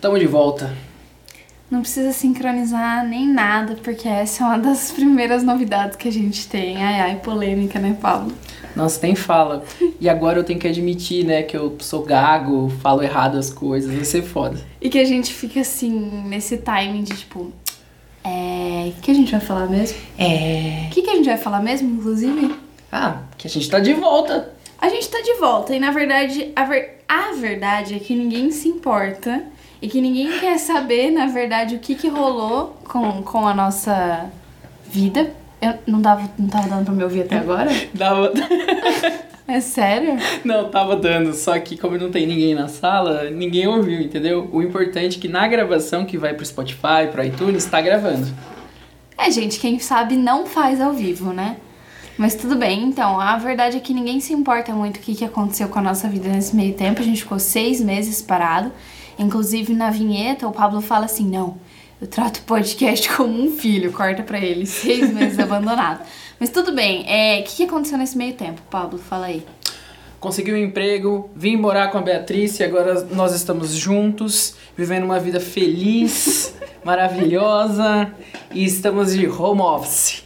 Tamo de volta. Não precisa sincronizar nem nada, porque essa é uma das primeiras novidades que a gente tem. Ai, ai, polêmica, né, Paulo? Nossa, nem fala. E agora eu tenho que admitir, né, que eu sou gago, falo errado as coisas, vai ser foda. E que a gente fica assim, nesse timing de tipo. É. O que a gente vai falar mesmo? É. O que, que a gente vai falar mesmo, inclusive? Ah, que a gente tá de volta. A gente tá de volta e na verdade a, ver... a verdade é que ninguém se importa e que ninguém quer saber, na verdade, o que, que rolou com, com a nossa vida. Eu não, dava, não tava dando pra me ouvir até agora? Dava. É sério? Não, tava dando, só que como não tem ninguém na sala, ninguém ouviu, entendeu? O importante é que na gravação que vai pro Spotify, pro iTunes, tá gravando. É, gente, quem sabe não faz ao vivo, né? Mas tudo bem, então, a verdade é que ninguém se importa muito o que, que aconteceu com a nossa vida nesse meio tempo. A gente ficou seis meses parado. Inclusive, na vinheta, o Pablo fala assim: não, eu trato o podcast como um filho, corta pra ele, seis meses abandonado. Mas tudo bem, é, o que, que aconteceu nesse meio tempo, Pablo? Fala aí. Consegui um emprego, vim morar com a Beatriz e agora nós estamos juntos, vivendo uma vida feliz, maravilhosa e estamos de home office.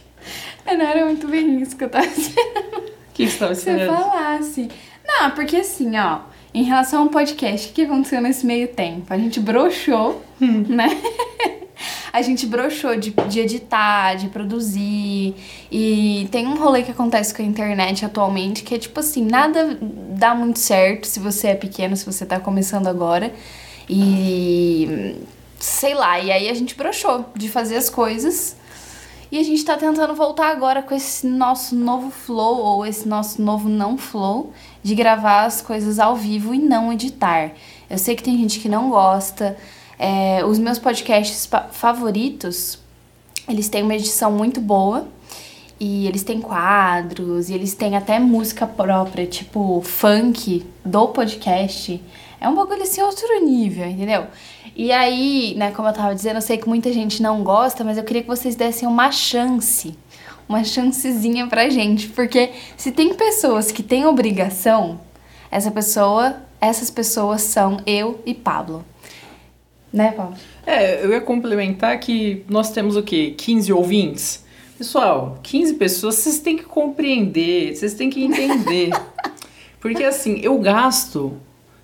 É, não era muito bem isso que eu tava esperando. O que você Você esperando? falasse. Não, porque assim, ó, em relação ao podcast, o que aconteceu nesse meio tempo? A gente broxou, né? A gente broxou de, de editar, de produzir. E tem um rolê que acontece com a internet atualmente que é tipo assim: nada dá muito certo se você é pequeno, se você tá começando agora. E. sei lá, e aí a gente broxou de fazer as coisas. E a gente tá tentando voltar agora com esse nosso novo flow, ou esse nosso novo não flow, de gravar as coisas ao vivo e não editar. Eu sei que tem gente que não gosta. É, os meus podcasts favoritos, eles têm uma edição muito boa. E eles têm quadros, e eles têm até música própria, tipo funk do podcast. É um bagulho assim, outro nível, entendeu? E aí, né, como eu tava dizendo, eu sei que muita gente não gosta, mas eu queria que vocês dessem uma chance. Uma chancezinha pra gente. Porque se tem pessoas que têm obrigação, essa pessoa, essas pessoas são eu e Pablo. Né, Pablo? É, eu ia complementar que nós temos o quê? 15 ouvintes? Pessoal, 15 pessoas, vocês têm que compreender, vocês têm que entender. Porque assim, eu gasto,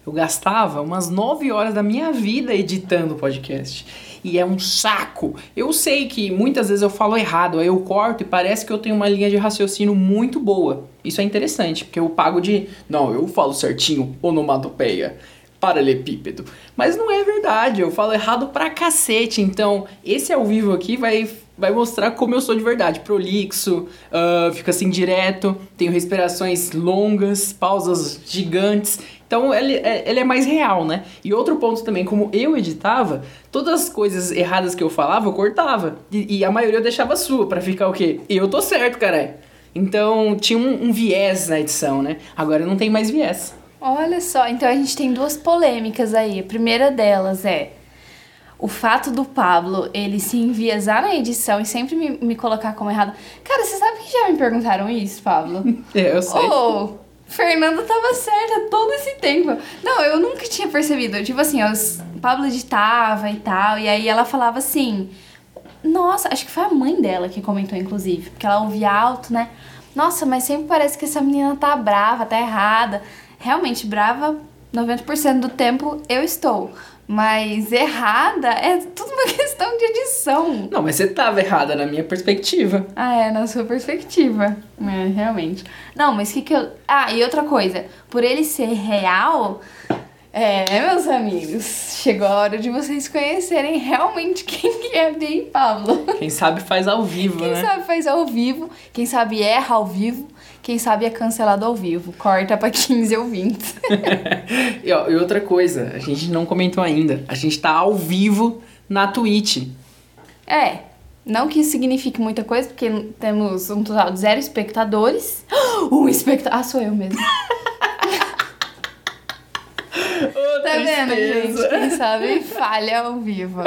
eu gastava umas 9 horas da minha vida editando podcast. E é um saco. Eu sei que muitas vezes eu falo errado, aí eu corto e parece que eu tenho uma linha de raciocínio muito boa. Isso é interessante, porque eu pago de. Não, eu falo certinho, onomatopeia paralelepípedo. Mas não é verdade, eu falo errado pra cacete. Então, esse ao vivo aqui vai, vai mostrar como eu sou de verdade. Prolixo, ah, fica assim direto, tenho respirações longas, pausas gigantes. Então, ele é, ele é mais real, né? E outro ponto também, como eu editava, todas as coisas erradas que eu falava, eu cortava. E, e a maioria eu deixava sua, pra ficar o quê? Eu tô certo, caralho. Então, tinha um, um viés na edição, né? Agora não tem mais viés. Olha só, então a gente tem duas polêmicas aí. A primeira delas é o fato do Pablo ele se enviesar na edição e sempre me, me colocar como errado. Cara, você sabe que já me perguntaram isso, Pablo? É, eu sei. Ô, Fernanda tava certa todo esse tempo. Não, eu nunca tinha percebido. Tipo assim, os- Pablo editava e tal, e aí ela falava assim. Nossa, acho que foi a mãe dela que comentou, inclusive, porque ela ouvia alto, né? Nossa, mas sempre parece que essa menina tá brava, tá errada. Realmente, brava 90% do tempo eu estou. Mas errada é tudo uma questão de edição. Não, mas você tava errada na minha perspectiva. Ah, é, na sua perspectiva. É, realmente. Não, mas o que que eu... Ah, e outra coisa. Por ele ser real... É, meus amigos, chegou a hora de vocês conhecerem realmente quem que é bem Pablo. Quem sabe faz ao vivo, Quem né? sabe faz ao vivo, quem sabe erra ao vivo, quem sabe é cancelado ao vivo. Corta pra 15 ou 20. e, ó, e outra coisa, a gente não comentou ainda. A gente tá ao vivo na Twitch. É, não que isso signifique muita coisa, porque temos um total de zero espectadores. Um espectador. Ah, sou eu mesmo. Tá vendo, gente? Quem sabe falha ao vivo.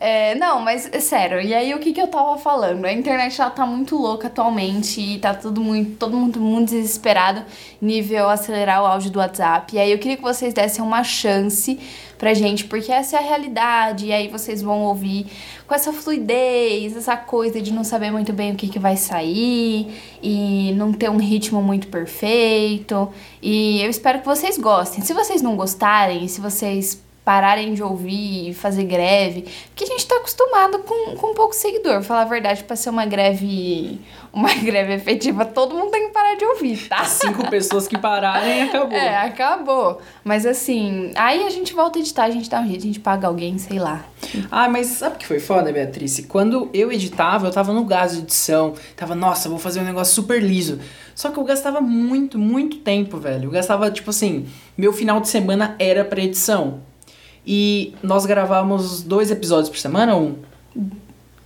É, não, mas é sério, e aí o que, que eu tava falando? A internet ela tá muito louca atualmente e tá tudo muito, todo mundo muito desesperado, nível acelerar o áudio do WhatsApp. E aí eu queria que vocês dessem uma chance pra gente, porque essa é a realidade, e aí vocês vão ouvir com essa fluidez, essa coisa de não saber muito bem o que, que vai sair e não ter um ritmo muito perfeito. E eu espero que vocês gostem. Se vocês não gostarem, se vocês pararem de ouvir e fazer greve, porque a gente tá acostumado com, com pouco seguidor. Pra falar a verdade, pra ser uma greve, uma greve efetiva, todo mundo tem que parar de ouvir, tá? Cinco pessoas que pararem, acabou. É, acabou. Mas assim, aí a gente volta a editar, a gente dá um jeito, a gente paga alguém, sei lá. Ah, mas sabe o que foi foda, Beatriz? Quando eu editava, eu tava no gás de edição. Tava, nossa, vou fazer um negócio super liso. Só que eu gastava muito, muito tempo, velho. Eu gastava, tipo assim, meu final de semana era pra edição. E nós gravávamos dois episódios por semana, um?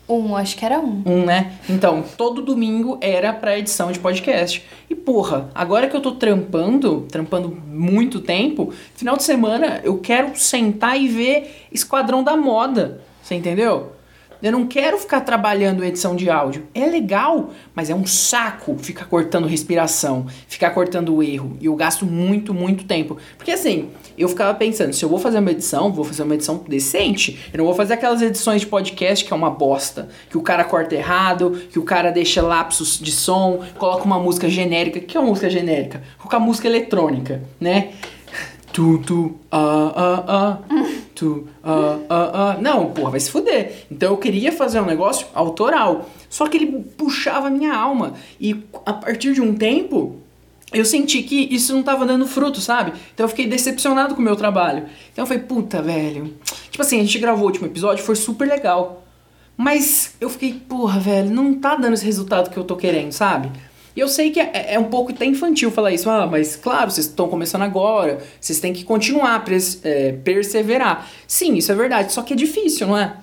Um, acho que era um. Um, né? Então, todo domingo era pra edição de podcast. E porra, agora que eu tô trampando, trampando muito tempo, final de semana eu quero sentar e ver Esquadrão da Moda. Você entendeu? Eu não quero ficar trabalhando edição de áudio. É legal, mas é um saco ficar cortando respiração, ficar cortando erro. E eu gasto muito, muito tempo. Porque assim, eu ficava pensando, se eu vou fazer uma edição, vou fazer uma edição decente. Eu não vou fazer aquelas edições de podcast que é uma bosta. Que o cara corta errado, que o cara deixa lapsos de som, coloca uma música genérica. O que é uma música genérica? Coloca música eletrônica, né? Tu, tu, ah, ah, ah. Tu, ah, ah, ah. Não, porra, vai se fuder. Então eu queria fazer um negócio autoral. Só que ele puxava a minha alma. E a partir de um tempo, eu senti que isso não tava dando fruto, sabe? Então eu fiquei decepcionado com o meu trabalho. Então eu falei, puta, velho. Tipo assim, a gente gravou o último episódio, foi super legal. Mas eu fiquei, porra, velho, não tá dando esse resultado que eu tô querendo, sabe? E eu sei que é, é um pouco até infantil falar isso, ah, mas claro, vocês estão começando agora, vocês têm que continuar, pres, é, perseverar. Sim, isso é verdade, só que é difícil, não é?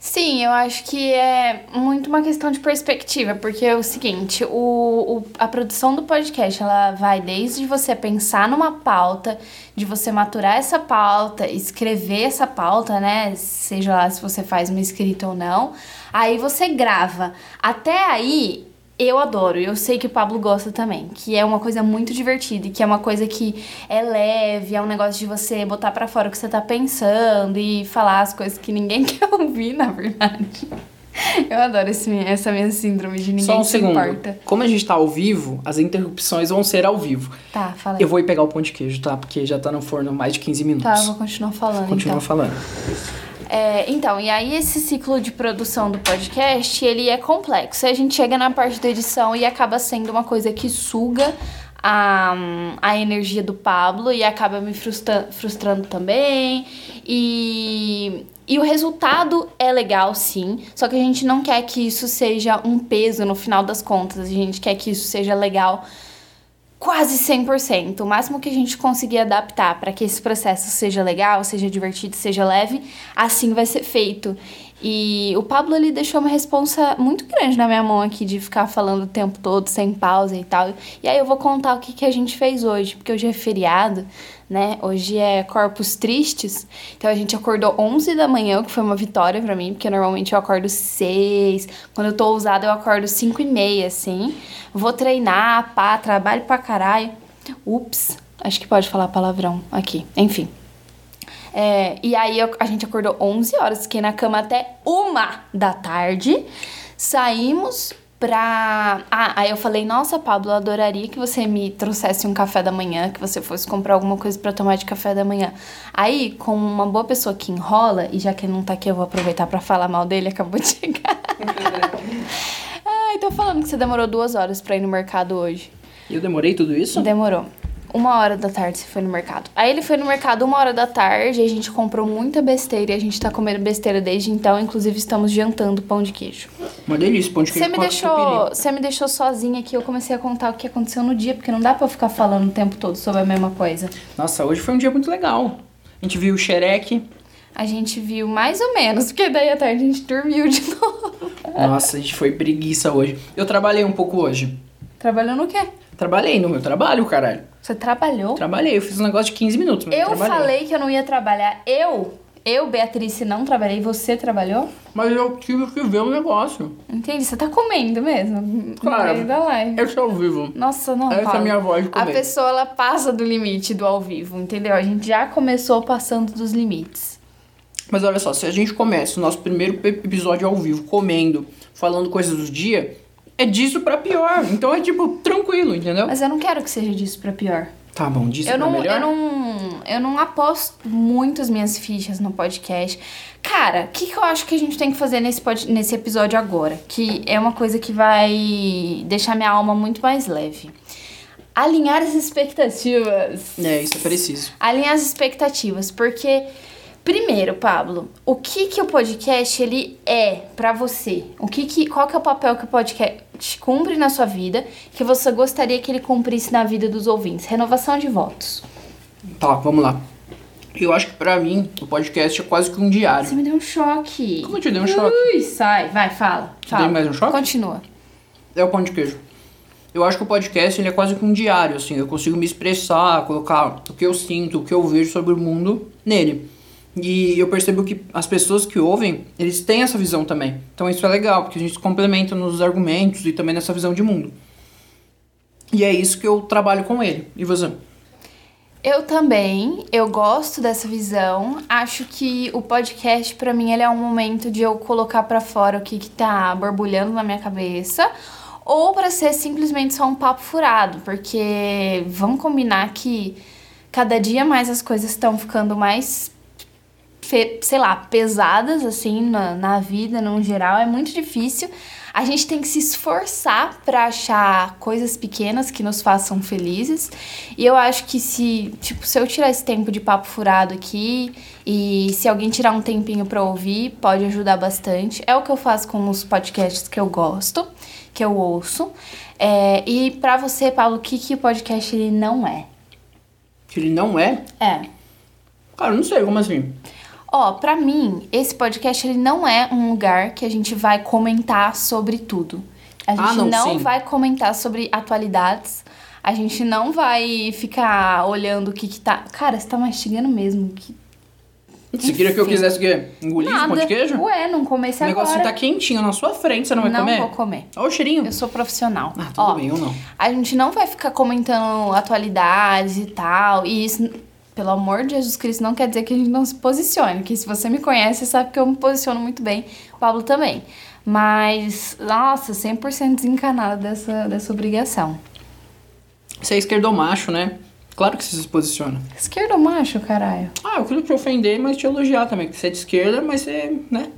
Sim, eu acho que é muito uma questão de perspectiva, porque é o seguinte, o, o, a produção do podcast, ela vai desde você pensar numa pauta, de você maturar essa pauta, escrever essa pauta, né, seja lá se você faz uma escrita ou não, aí você grava. Até aí, eu adoro, eu sei que o Pablo gosta também, que é uma coisa muito divertida e que é uma coisa que é leve, é um negócio de você botar para fora o que você tá pensando e falar as coisas que ninguém quer ouvir, na verdade. Eu adoro esse, essa minha síndrome de ninguém Só um se segundo. importa. Como a gente tá ao vivo, as interrupções vão ser ao vivo. Tá, fala aí. Eu vou ir pegar o pão de queijo, tá? Porque já tá no forno mais de 15 minutos. Tá, eu vou continuar falando Continua então. falando. É, então, e aí esse ciclo de produção do podcast, ele é complexo. A gente chega na parte da edição e acaba sendo uma coisa que suga a, a energia do Pablo e acaba me frustra, frustrando também. E, e o resultado é legal, sim. Só que a gente não quer que isso seja um peso no final das contas. A gente quer que isso seja legal quase 100%. O máximo que a gente conseguir adaptar para que esse processo seja legal, seja divertido, seja leve, assim vai ser feito. E o Pablo ele deixou uma responsa muito grande na minha mão aqui de ficar falando o tempo todo sem pausa e tal. E aí eu vou contar o que, que a gente fez hoje, porque hoje é feriado, né? Hoje é Corpus Tristes. Então a gente acordou 11 da manhã, que foi uma vitória para mim, porque normalmente eu acordo 6. Quando eu tô ousada, eu acordo 5 e meia, assim. Vou treinar, pá, trabalho pra caralho. Ups, acho que pode falar palavrão aqui. Enfim. É, e aí eu- a gente acordou 11 horas, fiquei na cama até uma da tarde. Saímos pra. Ah, aí eu falei, nossa, Pablo, eu adoraria que você me trouxesse um café da manhã, que você fosse comprar alguma coisa pra tomar de café da manhã. Aí, como uma boa pessoa que enrola, e já que ele não tá aqui, eu vou aproveitar pra falar mal dele, acabou de chegar. Ai, tô falando que você demorou duas horas pra ir no mercado hoje. E eu demorei tudo isso? Demorou. Uma hora da tarde você foi no mercado. Aí ele foi no mercado uma hora da tarde, a gente comprou muita besteira e a gente tá comendo besteira desde então. Inclusive, estamos jantando pão de queijo. Uma delícia, pão de queijo Você me deixou, você me deixou sozinha aqui, eu comecei a contar o que aconteceu no dia, porque não dá pra eu ficar falando o tempo todo sobre a mesma coisa. Nossa, hoje foi um dia muito legal. A gente viu o xereque. A gente viu mais ou menos, porque daí à tarde a gente dormiu de novo. Nossa, a gente foi preguiça hoje. Eu trabalhei um pouco hoje. Trabalhou no quê? Trabalhei no meu trabalho, caralho. Você trabalhou? Trabalhei, eu fiz um negócio de 15 minutos. Eu trabalhei. falei que eu não ia trabalhar. Eu, Eu, Beatriz, não trabalhei, você trabalhou? Mas eu tive que ver um negócio. Entendi, você tá comendo mesmo. Claro. No meio da live. Eu sou ao vivo. Nossa, não, Essa é a minha voz A pessoa, ela passa do limite do ao vivo, entendeu? A gente já começou passando dos limites. Mas olha só, se a gente começa o nosso primeiro episódio ao vivo comendo, falando coisas do dia, é disso pra pior. Então é tipo, tranquilo, entendeu? Mas eu não quero que seja disso pra pior. Tá bom, disso Eu pra não, melhor. eu, não, eu não aposto muito as minhas fichas no podcast. Cara, o que, que eu acho que a gente tem que fazer nesse, pod- nesse episódio agora? Que é uma coisa que vai deixar minha alma muito mais leve. Alinhar as expectativas. É, isso é preciso. alinhar as expectativas, porque primeiro, Pablo, o que que o podcast ele é pra você? O que que qual que é o papel que o podcast cumpre na sua vida que você gostaria que ele cumprisse na vida dos ouvintes? Renovação de votos. Tá, vamos lá. Eu acho que pra mim, o podcast é quase que um diário. Você me deu um choque. Como eu te dei um choque? Ui, sai, vai, fala. Te fala. dei mais um choque? Continua. É o pão de queijo. Eu acho que o podcast ele é quase que um diário, assim. Eu consigo me expressar, colocar o que eu sinto, o que eu vejo sobre o mundo nele. E eu percebo que as pessoas que ouvem, eles têm essa visão também. Então isso é legal, porque a gente complementa nos argumentos e também nessa visão de mundo. E é isso que eu trabalho com ele. E você? Eu também, eu gosto dessa visão. Acho que o podcast pra mim ele é um momento de eu colocar pra fora o que que tá borbulhando na minha cabeça, ou pra ser simplesmente só um papo furado, porque vamos combinar que cada dia mais as coisas estão ficando mais sei lá, pesadas assim na, na vida no geral, é muito difícil. A gente tem que se esforçar pra achar coisas pequenas que nos façam felizes. E eu acho que se, tipo, se eu tirar esse tempo de papo furado aqui e se alguém tirar um tempinho pra ouvir, pode ajudar bastante. É o que eu faço com os podcasts que eu gosto, que eu ouço. É, e pra você, Paulo, o que, que o podcast ele não é? Que ele não é? É. Cara, não sei, como assim? Ó, pra mim, esse podcast ele não é um lugar que a gente vai comentar sobre tudo. A gente Ah, não, não, vai comentar sobre atualidades. A gente não vai ficar olhando o que que tá. Cara, você tá mastigando mesmo. Que... Você queria que eu quisesse o quê? Engolir esse pão de queijo? Ué, não comecei o negócio agora. tá quentinho na sua frente, você não vai não comer? vou comer. Olha o cheirinho. Eu sou profissional. Ah, tudo Ó, bem, eu não. A gente não vai ficar comentando atualidades e tal. E isso, pelo amor de Jesus Cristo, não quer dizer que a gente não se posicione. Que se você me conhece, sabe que eu me posiciono muito bem. O Pablo também. Mas, nossa, 100% desencanada dessa, dessa obrigação. Você é esquerdomacho, né? Claro que você se posiciona. Esquerdo macho, caralho? Ah, eu queria te ofender, mas te elogiar também. Porque você é de esquerda, mas você, né?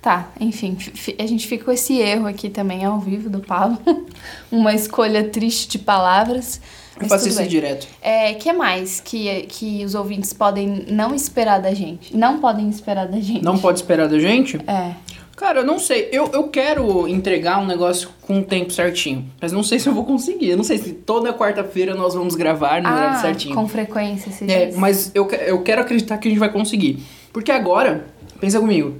Tá, enfim, fi- a gente fica com esse erro aqui também ao vivo do Pablo. Uma escolha triste de palavras. Eu faço tudo isso bem. direto. É, que mais que, que os ouvintes podem não esperar da gente? Não podem esperar da gente. Não pode esperar da gente? É. Cara, eu não sei. Eu, eu quero entregar um negócio com o tempo certinho. Mas não sei se eu vou conseguir. Eu não sei se toda quarta-feira nós vamos gravar no horário Ah, certinho. com frequência, você É, diz. mas eu, eu quero acreditar que a gente vai conseguir. Porque agora, pensa comigo,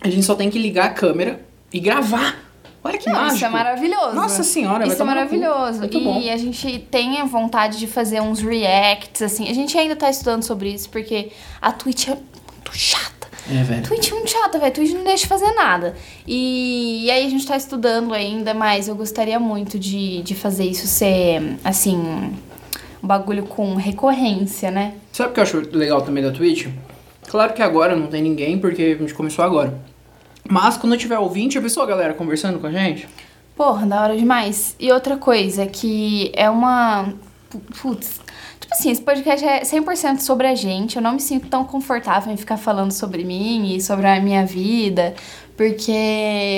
a gente só tem que ligar a câmera e gravar. Olha que Não, mágico. isso é maravilhoso. Nossa senhora, Isso é maravilhoso. E a gente tem a vontade de fazer uns reacts, assim. A gente ainda tá estudando sobre isso, porque a Twitch é muito chata. É, velho. Twitch é muito chata, velho. Twitch não deixa fazer nada. E, e aí a gente tá estudando ainda, mas eu gostaria muito de, de fazer isso ser, assim, um bagulho com recorrência, né? Sabe o que eu acho legal também da Twitch? Claro que agora não tem ninguém, porque a gente começou agora. Mas quando tiver ouvinte, a galera conversando com a gente? Porra, da hora demais. E outra coisa, que é uma. pu- Putz. Tipo assim, esse podcast é 100% sobre a gente. Eu não me sinto tão confortável em ficar falando sobre mim e sobre a minha vida, porque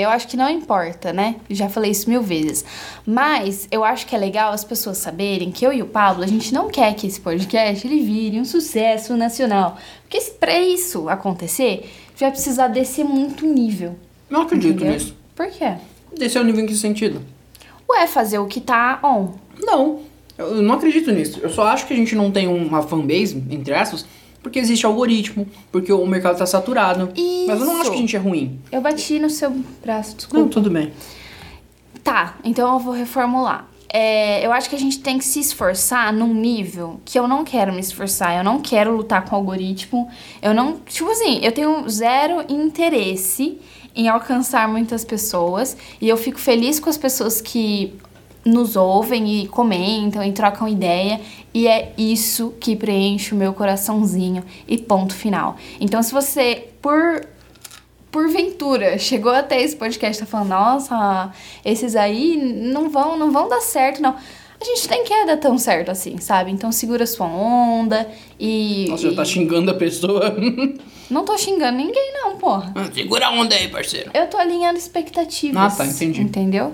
eu acho que não importa, né? Já falei isso mil vezes. Mas eu acho que é legal as pessoas saberem que eu e o Pablo, a gente não quer que esse podcast ele vire um sucesso nacional. Porque pra isso acontecer, vai precisar descer muito nível. Não acredito entendeu? nisso. Por quê? Desse é o nível em que sentido? Ué, fazer o que tá on. Não. Eu não acredito nisso. Eu só acho que a gente não tem uma fanbase, entre aspas, porque existe algoritmo, porque o mercado tá saturado. Mas eu não acho Isso. que a gente é ruim. Eu bati no seu braço, Não, desculpa. tudo bem. Tá, então eu vou reformular. É, eu acho que a gente tem que se esforçar num nível que eu não quero me esforçar. Eu não quero lutar com algoritmo. Eu não. Tipo assim, eu tenho zero interesse em alcançar muitas pessoas. E eu fico feliz com as pessoas que nos ouvem e comentam e trocam ideia. E é isso que preenche o meu coraçãozinho. E ponto final. Então, se você, por porventura chegou até esse podcast tá falando, nossa, esses aí não vão, não vão dar certo, não. A gente nem quer dar tão certo assim, sabe? Então segura sua onda e. Nossa, e... já tá xingando a pessoa. Não tô xingando ninguém, não, porra. Ah, segura a onda aí, parceiro. Eu tô alinhando expectativas. Ah, tá, entendi. Entendeu?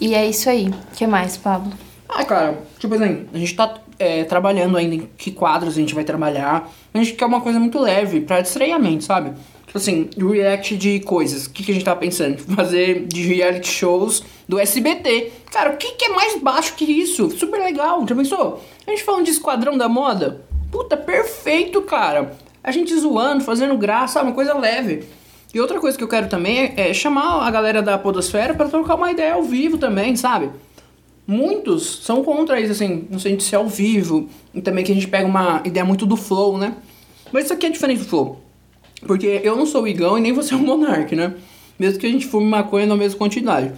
E é isso aí. O que mais, Pablo? Ah, cara, tipo assim, a gente tá é, trabalhando ainda em que quadros a gente vai trabalhar. A gente quer uma coisa muito leve, pra distrair a mente, sabe? Tipo assim, react de coisas. O que, que a gente tá pensando? Fazer de reality shows do SBT. Cara, o que, que é mais baixo que isso? Super legal, já pensou? A gente falando de Esquadrão da Moda. Puta, perfeito, cara. A gente zoando, fazendo graça? Uma coisa leve. E outra coisa que eu quero também é, é chamar a galera da Podosfera para trocar uma ideia ao vivo também, sabe? Muitos são contra isso, assim, no sentido de ser ao vivo. E também que a gente pega uma ideia muito do flow, né? Mas isso aqui é diferente do flow. Porque eu não sou o Igão e nem você é o Monark, né? Mesmo que a gente fume maconha na mesma quantidade.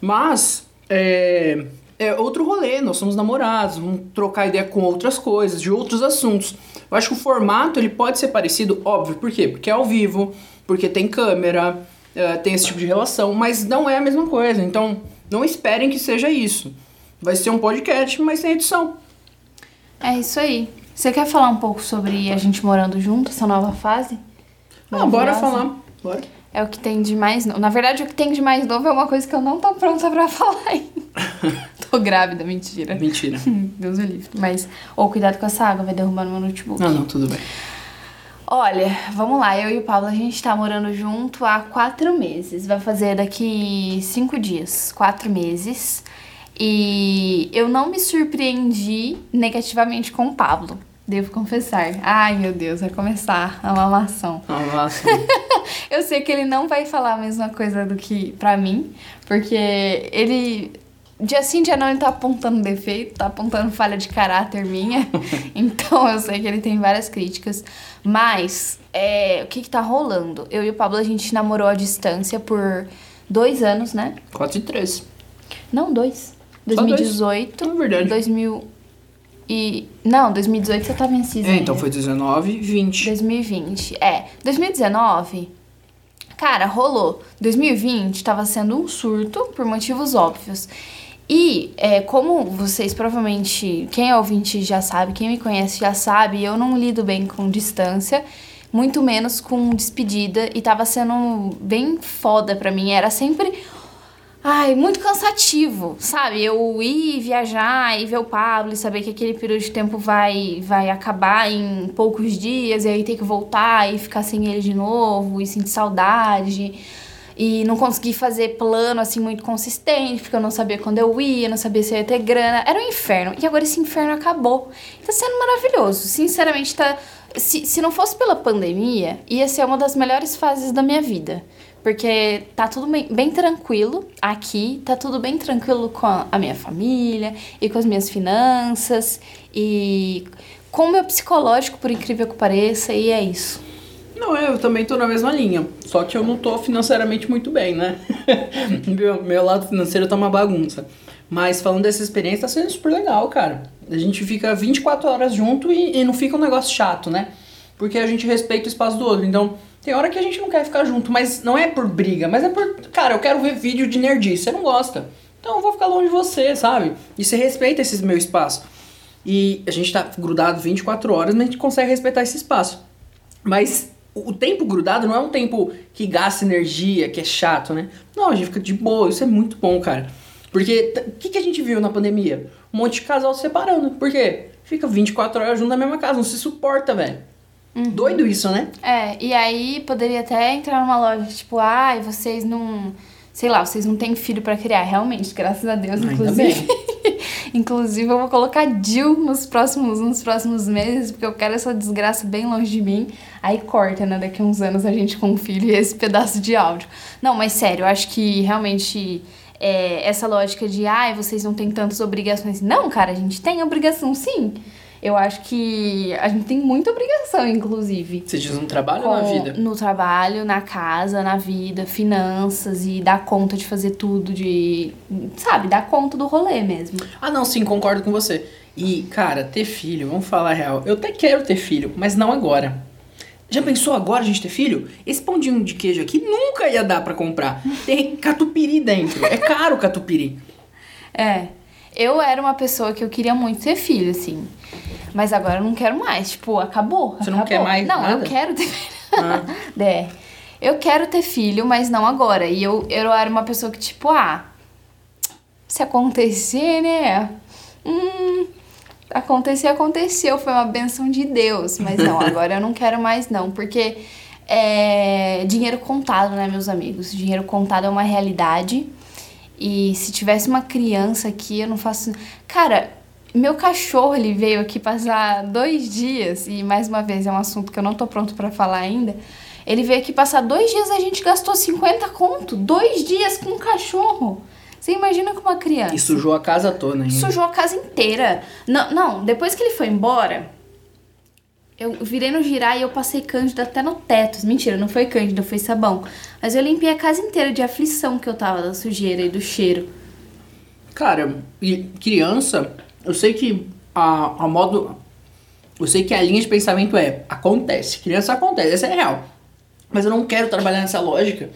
Mas, é, é outro rolê, nós somos namorados, vamos trocar ideia com outras coisas, de outros assuntos. Eu acho que o formato ele pode ser parecido, óbvio, por quê? Porque é ao vivo, porque tem câmera, é, tem esse tipo de relação, mas não é a mesma coisa. Então, não esperem que seja isso. Vai ser um podcast, mas sem edição. É isso aí. Você quer falar um pouco sobre a gente morando junto, essa nova fase? Ah, bora falar. Bora. É o que tem de mais novo. Na verdade, o que tem de mais novo é uma coisa que eu não tô pronta pra falar ainda. tô grávida, mentira. Mentira. Deus o livre. Mas, ou cuidado com essa água, vai derrubar no meu notebook. Não, não, tudo bem. Olha, vamos lá, eu e o Paulo, a gente tá morando junto há quatro meses. Vai fazer daqui cinco dias, quatro meses. E eu não me surpreendi negativamente com o Pablo. Devo confessar. Ai, meu Deus, vai começar a mamação. A mamação. eu sei que ele não vai falar a mesma coisa do que pra mim, porque ele. Dia sim, dia não, ele tá apontando defeito, tá apontando falha de caráter minha. então eu sei que ele tem várias críticas. Mas, é, o que que tá rolando? Eu e o Pablo, a gente namorou à distância por dois anos, né? Quatro e três. Não, dois. 2018. É verdade. 2000 e. Não, 2018 você tava em CIS. É, então foi 19, 20. 2020. É, 2019. Cara, rolou. 2020 tava sendo um surto por motivos óbvios. E, é, como vocês provavelmente, quem é ouvinte já sabe, quem me conhece já sabe, eu não lido bem com distância, muito menos com despedida, e tava sendo bem foda pra mim. Era sempre Ai, muito cansativo, sabe? Eu ir viajar e ver o Pablo e saber que aquele período de tempo vai, vai acabar em poucos dias e aí ter que voltar e ficar sem ele de novo e sentir saudade e não conseguir fazer plano assim muito consistente, porque eu não sabia quando eu ia, não sabia se eu ia ter grana. Era um inferno. E agora esse inferno acabou. Tá sendo maravilhoso. Sinceramente, tá. Se, se não fosse pela pandemia, ia ser uma das melhores fases da minha vida. Porque tá tudo bem, bem, tranquilo aqui, tá tudo bem tranquilo com a, minha família e com as minhas finanças e com o meu psicológico, por incrível que pareça, e é isso. Não, eu também tô na mesma linha, só que eu não tô financeiramente muito bem, né? meu, meu lado financeiro tá uma bagunça. Mas falando dessa experiência, tá sendo super legal, cara. A gente fica 24 horas junto e, e não fica um negócio chato, né? Porque a gente respeita o espaço do outro. Então, tem hora que a gente não quer ficar junto, mas não é por briga, mas é por. Cara, eu quero ver vídeo de nerdice. Você não gosta. Então eu vou ficar longe de você, sabe? E você respeita esse meu espaço. E a gente tá grudado 24 horas, mas a gente consegue respeitar esse espaço. Mas o tempo grudado não é um tempo que gasta energia, que é chato, né? Não, a gente fica de boa, isso é muito bom, cara. Porque o que, que a gente viu na pandemia? Um monte de casal se separando. Por quê? Fica 24 horas junto na mesma casa, não se suporta, velho. Uhum. Doido isso, né? É, e aí poderia até entrar numa loja, tipo, ai, ah, vocês não. Sei lá, vocês não têm filho para criar. Realmente, graças a Deus, Ainda inclusive. inclusive, eu vou colocar Jill nos próximos, nos próximos meses, porque eu quero essa desgraça bem longe de mim. Aí corta, né? Daqui a uns anos a gente com um filho e esse pedaço de áudio. Não, mas sério, eu acho que realmente é, essa lógica de, ai, vocês não têm tantas obrigações. Não, cara, a gente tem obrigação sim. Eu acho que a gente tem muita obrigação, inclusive. Você diz no trabalho ou na vida? No trabalho, na casa, na vida, finanças e dar conta de fazer tudo, de. Sabe, dar conta do rolê mesmo. Ah, não, sim, concordo com você. E, cara, ter filho, vamos falar a real. Eu até quero ter filho, mas não agora. Já pensou agora a gente ter filho? Esse pãozinho de queijo aqui nunca ia dar para comprar. Tem catupiry dentro. É caro o catupiry. É. Eu era uma pessoa que eu queria muito ter filho, assim. Mas agora eu não quero mais. Tipo, acabou. Você acabou. não quer mais Não, nada? eu quero ter filho. Ah. é. Eu quero ter filho, mas não agora. E eu, eu era uma pessoa que, tipo, ah, se acontecer, né? Hum, acontecer, aconteceu. Foi uma benção de Deus. Mas não, agora eu não quero mais, não. Porque é dinheiro contado, né, meus amigos? Dinheiro contado é uma realidade. E se tivesse uma criança aqui, eu não faço. Cara, meu cachorro, ele veio aqui passar dois dias, e mais uma vez é um assunto que eu não tô pronto para falar ainda. Ele veio aqui passar dois dias a gente gastou 50 conto. Dois dias com um cachorro. Você imagina com uma criança. E sujou a casa toda, hein? Sujou a casa inteira. Não, não, depois que ele foi embora, eu virei no girar e eu passei cândida até no teto. Mentira, não foi cândida, foi sabão. Mas eu limpei a casa inteira de aflição que eu tava da sujeira e do cheiro. Cara, e criança, eu sei que a, a modo. Eu sei que a linha de pensamento é acontece. Criança acontece, essa é real. Mas eu não quero trabalhar nessa lógica.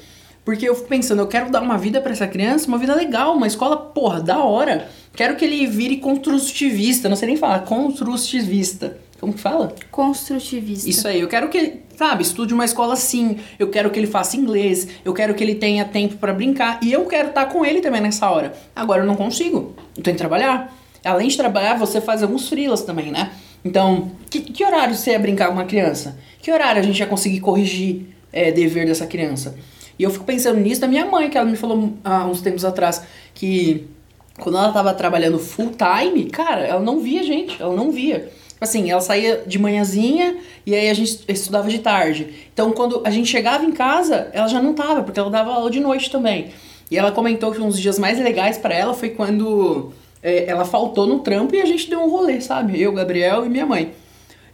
Porque eu fico pensando, eu quero dar uma vida para essa criança, uma vida legal, uma escola, porra, da hora. Quero que ele vire construtivista, não sei nem falar, construtivista. Como que fala? Construtivista. Isso aí, eu quero que ele, sabe, estude uma escola assim, eu quero que ele faça inglês, eu quero que ele tenha tempo para brincar e eu quero estar com ele também nessa hora. Agora eu não consigo, eu tenho que trabalhar. Além de trabalhar, você faz alguns frilas também, né? Então, que, que horário você ia brincar com uma criança? Que horário a gente ia conseguir corrigir é, dever dessa criança? E eu fico pensando nisso da minha mãe, que ela me falou há uns tempos atrás que quando ela tava trabalhando full time, cara, ela não via gente, ela não via. Assim, ela saía de manhãzinha e aí a gente estudava de tarde. Então, quando a gente chegava em casa, ela já não tava, porque ela dava aula de noite também. E ela comentou que um dos dias mais legais para ela foi quando é, ela faltou no trampo e a gente deu um rolê, sabe? Eu, Gabriel e minha mãe.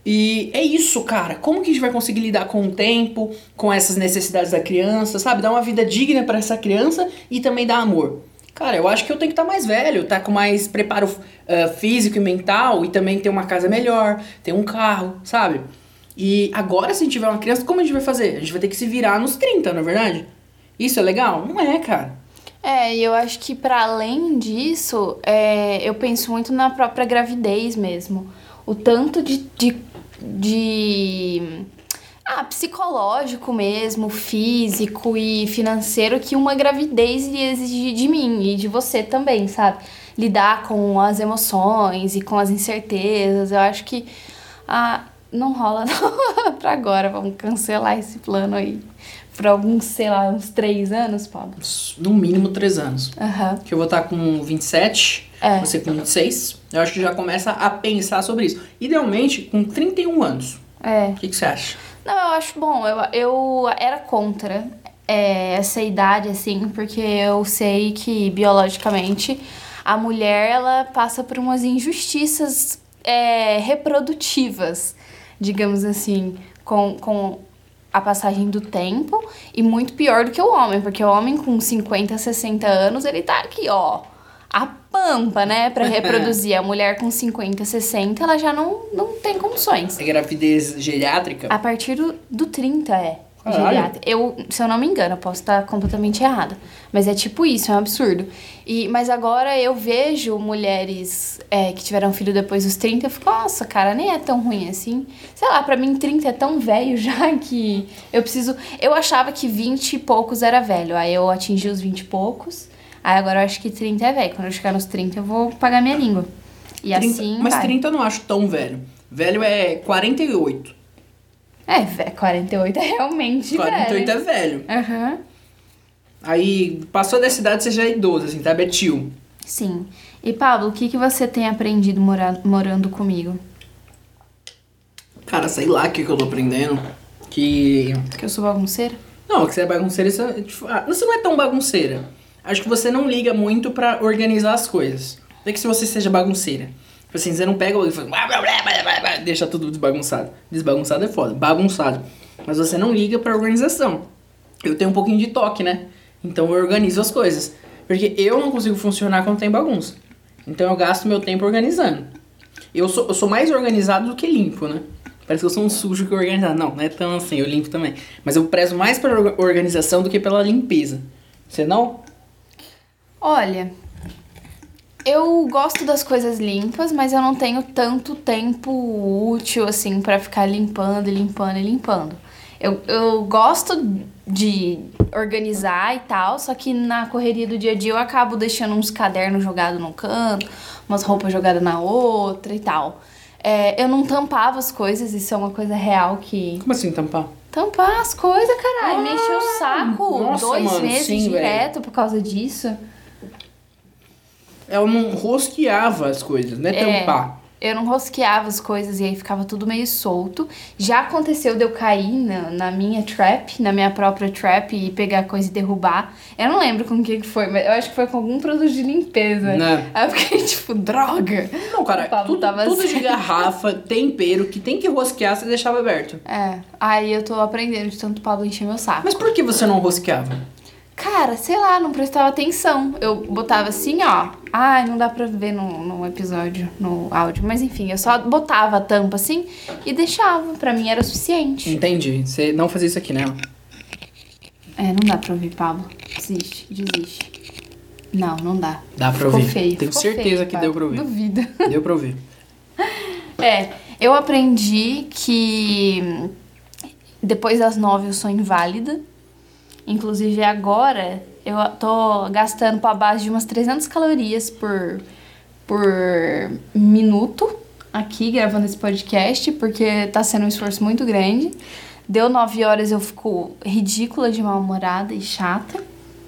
E é isso, cara. Como que a gente vai conseguir lidar com o tempo, com essas necessidades da criança, sabe? Dar uma vida digna para essa criança e também dar amor. Cara, eu acho que eu tenho que estar tá mais velho, estar tá com mais preparo uh, físico e mental e também ter uma casa melhor, ter um carro, sabe? E agora, se a gente tiver uma criança, como a gente vai fazer? A gente vai ter que se virar nos 30, não é verdade? Isso é legal? Não é, cara. É, e eu acho que para além disso, é, eu penso muito na própria gravidez mesmo. O tanto de, de, de ah, psicológico mesmo, físico e financeiro que uma gravidez iria exigir de mim e de você também, sabe? Lidar com as emoções e com as incertezas. Eu acho que ah, não rola não. pra agora. Vamos cancelar esse plano aí. Por alguns, sei lá, uns três anos, Pablo? No mínimo três anos. Aham. Que eu vou estar com 27, É. você com 26. Eu acho que já começa a pensar sobre isso. Idealmente, com 31 anos. É. O que, que você acha? Não, eu acho bom. Eu, eu era contra é, essa idade, assim, porque eu sei que biologicamente a mulher ela passa por umas injustiças é, reprodutivas, digamos assim, com, com a passagem do tempo e muito pior do que o homem, porque o homem com 50, 60 anos, ele tá aqui, ó, a pampa, né, pra reproduzir. A mulher com 50, 60, ela já não, não tem condições. É gravidez geriátrica? A partir do, do 30 é. Geriatra. Eu, se eu não me engano, eu posso estar completamente errada. Mas é tipo isso, é um absurdo. E, mas agora eu vejo mulheres é, que tiveram filho depois dos 30 e eu fico, nossa, cara, nem é tão ruim assim. Sei lá, pra mim 30 é tão velho já que eu preciso. Eu achava que 20 e poucos era velho. Aí eu atingi os 20 e poucos. Aí agora eu acho que 30 é velho. Quando eu chegar nos 30, eu vou pagar minha língua. E 30 assim. mas vai. 30 eu não acho tão velho. Velho é 48. É, vé- 48 é realmente 48 velho. é velho. Aham. Aí, passou dessa idade, você já é idoso, assim, tá? É tio. Sim. E Pablo, o que, que você tem aprendido mora- morando comigo? Cara, sei lá o que, que eu tô aprendendo. Que. Que eu sou bagunceira? Não, que você é bagunceira, isso é... tipo, ah, Você não é tão bagunceira. acho que você não liga muito pra organizar as coisas. Não é que se você seja bagunceira. Tipo assim, você não pega o e deixa tudo desbagunçado. Desbagunçado é foda, bagunçado. Mas você não liga pra organização. Eu tenho um pouquinho de toque, né? Então eu organizo as coisas. Porque eu não consigo funcionar quando tem bagunça. Então eu gasto meu tempo organizando. Eu sou, eu sou mais organizado do que limpo, né? Parece que eu sou um sujo que organizado. Não, não é tão assim, eu limpo também. Mas eu prezo mais pela orga- organização do que pela limpeza. Você não? Olha, eu gosto das coisas limpas, mas eu não tenho tanto tempo útil assim pra ficar limpando, e limpando e limpando. Eu, eu gosto de organizar e tal, só que na correria do dia a dia eu acabo deixando uns cadernos jogados num canto, umas roupas jogadas na outra e tal. É, eu não tampava as coisas, isso é uma coisa real que. Como assim tampar? Tampar as coisas, caralho. me encheu o saco nossa, dois mano, meses sim, direto por causa disso. Ela não rosqueava as coisas, não é, É. tampar. Eu não rosqueava as coisas e aí ficava tudo meio solto. Já aconteceu de eu cair na, na minha trap, na minha própria trap e pegar coisa e derrubar. Eu não lembro com o que foi, mas eu acho que foi com algum produto de limpeza. Né? Aí eu fiquei tipo, droga. Não, cara, tudo, tava tudo de garrafa, tempero, que tem que rosquear, você deixava aberto. É, aí eu tô aprendendo de tanto Pablo encher meu saco. Mas por que você não rosqueava? Cara, sei lá, não prestava atenção. Eu botava assim, ó. Ai, não dá pra ver no, no episódio, no áudio. Mas enfim, eu só botava a tampa assim e deixava. Pra mim era suficiente. Entendi. Você não fazia isso aqui, né? É, não dá pra ouvir, Pablo. Desiste, desiste. Não, não dá. Dá pra Ficou ouvir. feio. Tenho ficou certeza feio, que Pablo. deu pra ouvir. Duvido. Deu pra ouvir. É, eu aprendi que depois das nove eu sou inválida. Inclusive agora eu tô gastando pra base de umas 300 calorias por, por minuto aqui gravando esse podcast, porque tá sendo um esforço muito grande. Deu nove horas eu fico ridícula de mal-humorada e chata,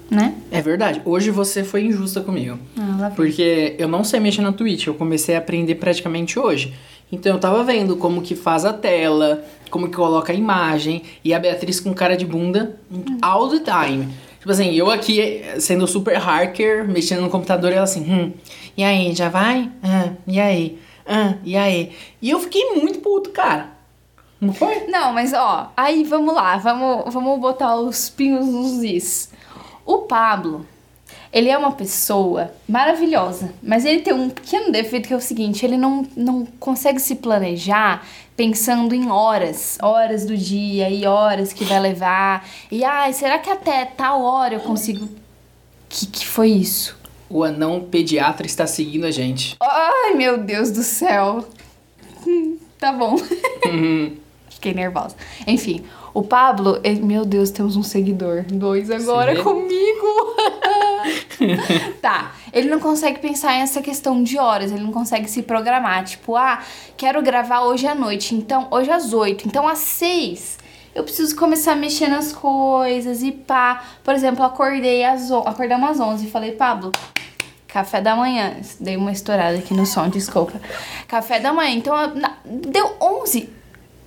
né? É verdade. Hoje você foi injusta comigo. Ah. Porque eu não sei mexer na Twitch, eu comecei a aprender praticamente hoje. Então eu tava vendo como que faz a tela, como que coloca a imagem, e a Beatriz com cara de bunda all the time. Tipo assim, eu aqui sendo super hacker, mexendo no computador, ela assim, hum, e aí, já vai? Ah, e aí? Ah, e aí? E eu fiquei muito puto, cara. Não foi? Não, mas ó, aí vamos lá, vamos, vamos botar os pingos nos is. O Pablo, ele é uma pessoa maravilhosa, mas ele tem um pequeno defeito que é o seguinte, ele não, não consegue se planejar pensando em horas, horas do dia e horas que vai levar. E ai, será que até tal hora eu consigo que que foi isso? O anão pediatra está seguindo a gente. Ai, meu Deus do céu. Hum, tá bom. Uhum. Fiquei nervosa. Enfim, o Pablo, ele- meu Deus, temos um seguidor. Dois agora comigo. tá. Ele não consegue pensar nessa questão de horas, ele não consegue se programar. Tipo, ah, quero gravar hoje à noite, então, hoje às oito, então às seis. Eu preciso começar a mexer nas coisas e pá. Por exemplo, acordei às on- acordamos às 11 e falei, Pablo, Café da manhã. Dei uma estourada aqui no som, desculpa. Café da manhã. Então, eu- deu 11.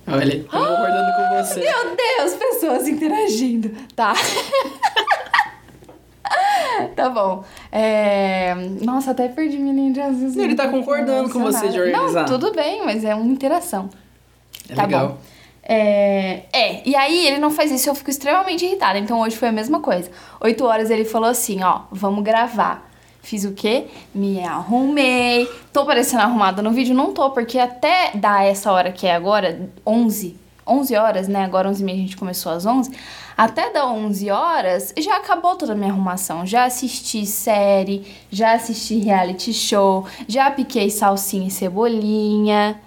Olha, tô concordando com você. Meu Deus, pessoas interagindo. Tá. tá bom. É... Nossa, até perdi minha linha de raciocínio. Ele tá concordando com você de organizar. Não, tudo bem, mas é uma interação. É tá legal. bom. É, é, e aí ele não faz isso eu fico extremamente irritada. Então hoje foi a mesma coisa. Oito horas ele falou assim: ó, vamos gravar. Fiz o quê? Me arrumei. Tô parecendo arrumada no vídeo? Não tô, porque até dar essa hora que é agora, 11, 11 horas, né? Agora 11 e meia a gente começou às 11. Até dar 11 horas, já acabou toda a minha arrumação. Já assisti série, já assisti reality show, já piquei salsinha e cebolinha.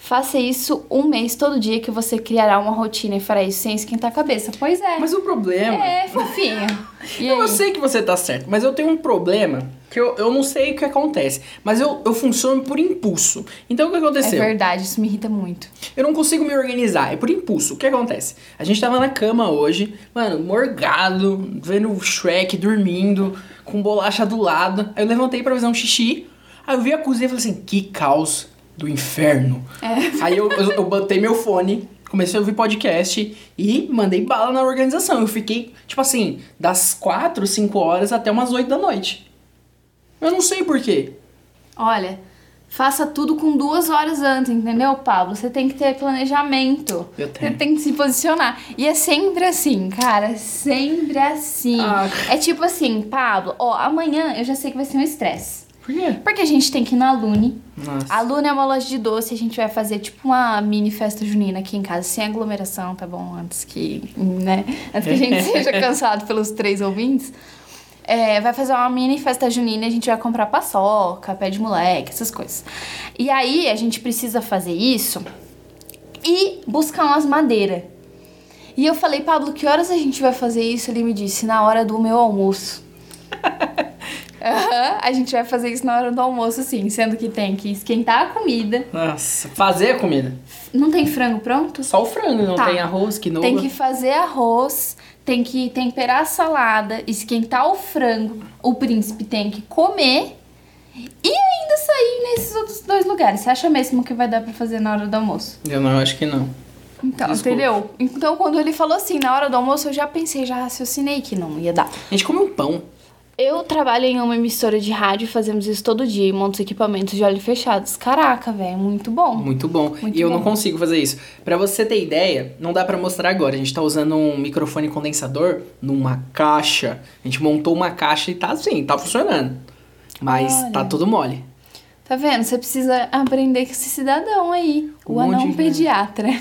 Faça isso um mês todo dia que você criará uma rotina e fará isso sem esquentar a cabeça. Pois é. Mas o problema. É, fofinho. E Eu aí? sei que você tá certo, mas eu tenho um problema que eu, eu não sei o que acontece. Mas eu, eu funciono por impulso. Então o que É aconteceu? verdade, isso me irrita muito. Eu não consigo me organizar, é por impulso. O que acontece? A gente tava na cama hoje, mano, morgado, vendo o Shrek dormindo, com bolacha do lado. Aí eu levantei pra fazer um xixi. Aí eu vi a cozinha e falei assim: que caos do inferno. É. Aí eu, eu, eu botei meu fone, comecei a ouvir podcast e mandei bala na organização. Eu fiquei, tipo assim, das 4, 5 horas até umas 8 da noite. Eu não sei porquê. Olha, faça tudo com duas horas antes, entendeu, Pablo? Você tem que ter planejamento. Eu tenho. Você tem que se posicionar. E é sempre assim, cara. Sempre assim. Ah. É tipo assim, Pablo, ó, amanhã eu já sei que vai ser um estresse. Por quê? Porque a gente tem que ir na Lune. Nossa. A Lune é uma loja de doce, a gente vai fazer tipo uma mini festa junina aqui em casa, sem aglomeração, tá bom? Antes que, né? Antes que a gente seja cansado pelos três ouvintes. É, vai fazer uma mini festa junina, a gente vai comprar paçoca, pé de moleque, essas coisas. E aí a gente precisa fazer isso e buscar umas madeiras. E eu falei, Pablo, que horas a gente vai fazer isso? Ele me disse, na hora do meu almoço. Aham, a gente vai fazer isso na hora do almoço, sim. Sendo que tem que esquentar a comida. Nossa, fazer a comida. Não tem frango pronto? Só o frango, não Tá. tem arroz, quinoa. Tem que fazer arroz, tem que temperar a salada, esquentar o frango. O príncipe tem que comer e ainda sair nesses outros dois lugares. Você acha mesmo que vai dar pra fazer na hora do almoço? Eu não, acho que não. Então, Desculpa. entendeu? Então, quando ele falou assim, na hora do almoço, eu já pensei, já raciocinei que não ia dar. A gente come um pão. Eu trabalho em uma emissora de rádio, fazemos isso todo dia e monto os equipamentos de olhos fechados. Caraca, velho, muito bom. Muito bom. Muito e eu bom. não consigo fazer isso. Pra você ter ideia, não dá pra mostrar agora. A gente tá usando um microfone condensador numa caixa. A gente montou uma caixa e tá assim, tá funcionando. Mas Olha. tá tudo mole. Tá vendo? Você precisa aprender com esse cidadão aí, o Um monte anão de- pediatra.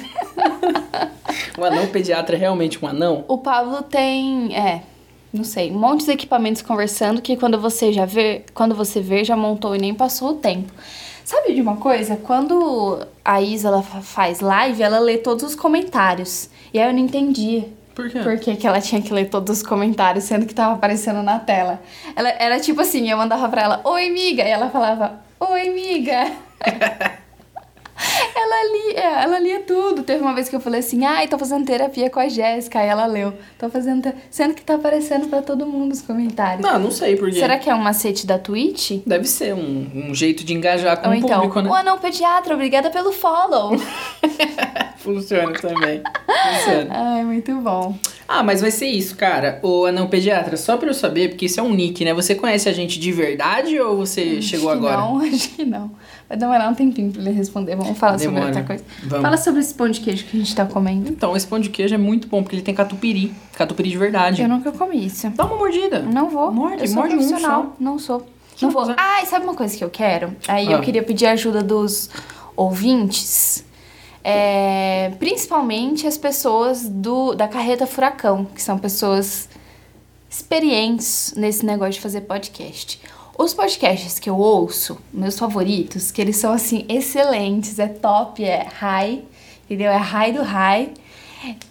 O anão pediatra é realmente um anão? O Pablo tem, é, não sei, um monte de equipamentos conversando que quando você já vê, quando você vê, já montou e nem passou o tempo. Sabe de uma coisa? Quando a Isa ela fa- faz live, ela lê todos os comentários. E aí eu não entendia. Por quê? Por que, que ela tinha que ler todos os comentários, sendo que tava aparecendo na tela? Ela era tipo assim, eu mandava pra ela, oi, miga, e ela falava, oi, miga. ela, lia, ela lia tudo. Teve uma vez que eu falei assim, ai, tô fazendo terapia com a Jéssica, aí ela leu. Tô fazendo, te- sendo que tá aparecendo pra todo mundo os comentários. Não, não sei por quê. Será que é um macete da Twitch? Deve ser um, um jeito de engajar com Ou o então, público, né? o anão pediatra, obrigada pelo follow. Funciona também. Funciona. ai, muito bom. Ah, mas vai ser isso, cara. O anão pediatra, só pra eu saber, porque isso é um nick, né? Você conhece a gente de verdade ou você chegou Acho que agora? Não, acho que não. Vai demorar um tempinho pra ele responder. Vamos falar sobre Demora. outra coisa. Vamos. Fala sobre esse pão de queijo que a gente tá comendo. Então, esse pão de queijo é muito bom, porque ele tem catupiry. Catupiry de verdade. Eu nunca comi isso. Dá uma mordida. Não vou. Morde, eu sou morde um profissional. só. Não sou. Não não vou. consegue? Ai, sabe uma coisa que eu quero? Aí eu Ah. queria pedir a ajuda dos ouvintes. É, principalmente as pessoas do, da carreta Furacão, que são pessoas experientes nesse negócio de fazer podcast. Os podcasts que eu ouço, meus favoritos, que eles são assim excelentes, é top, é high, entendeu? É high do high,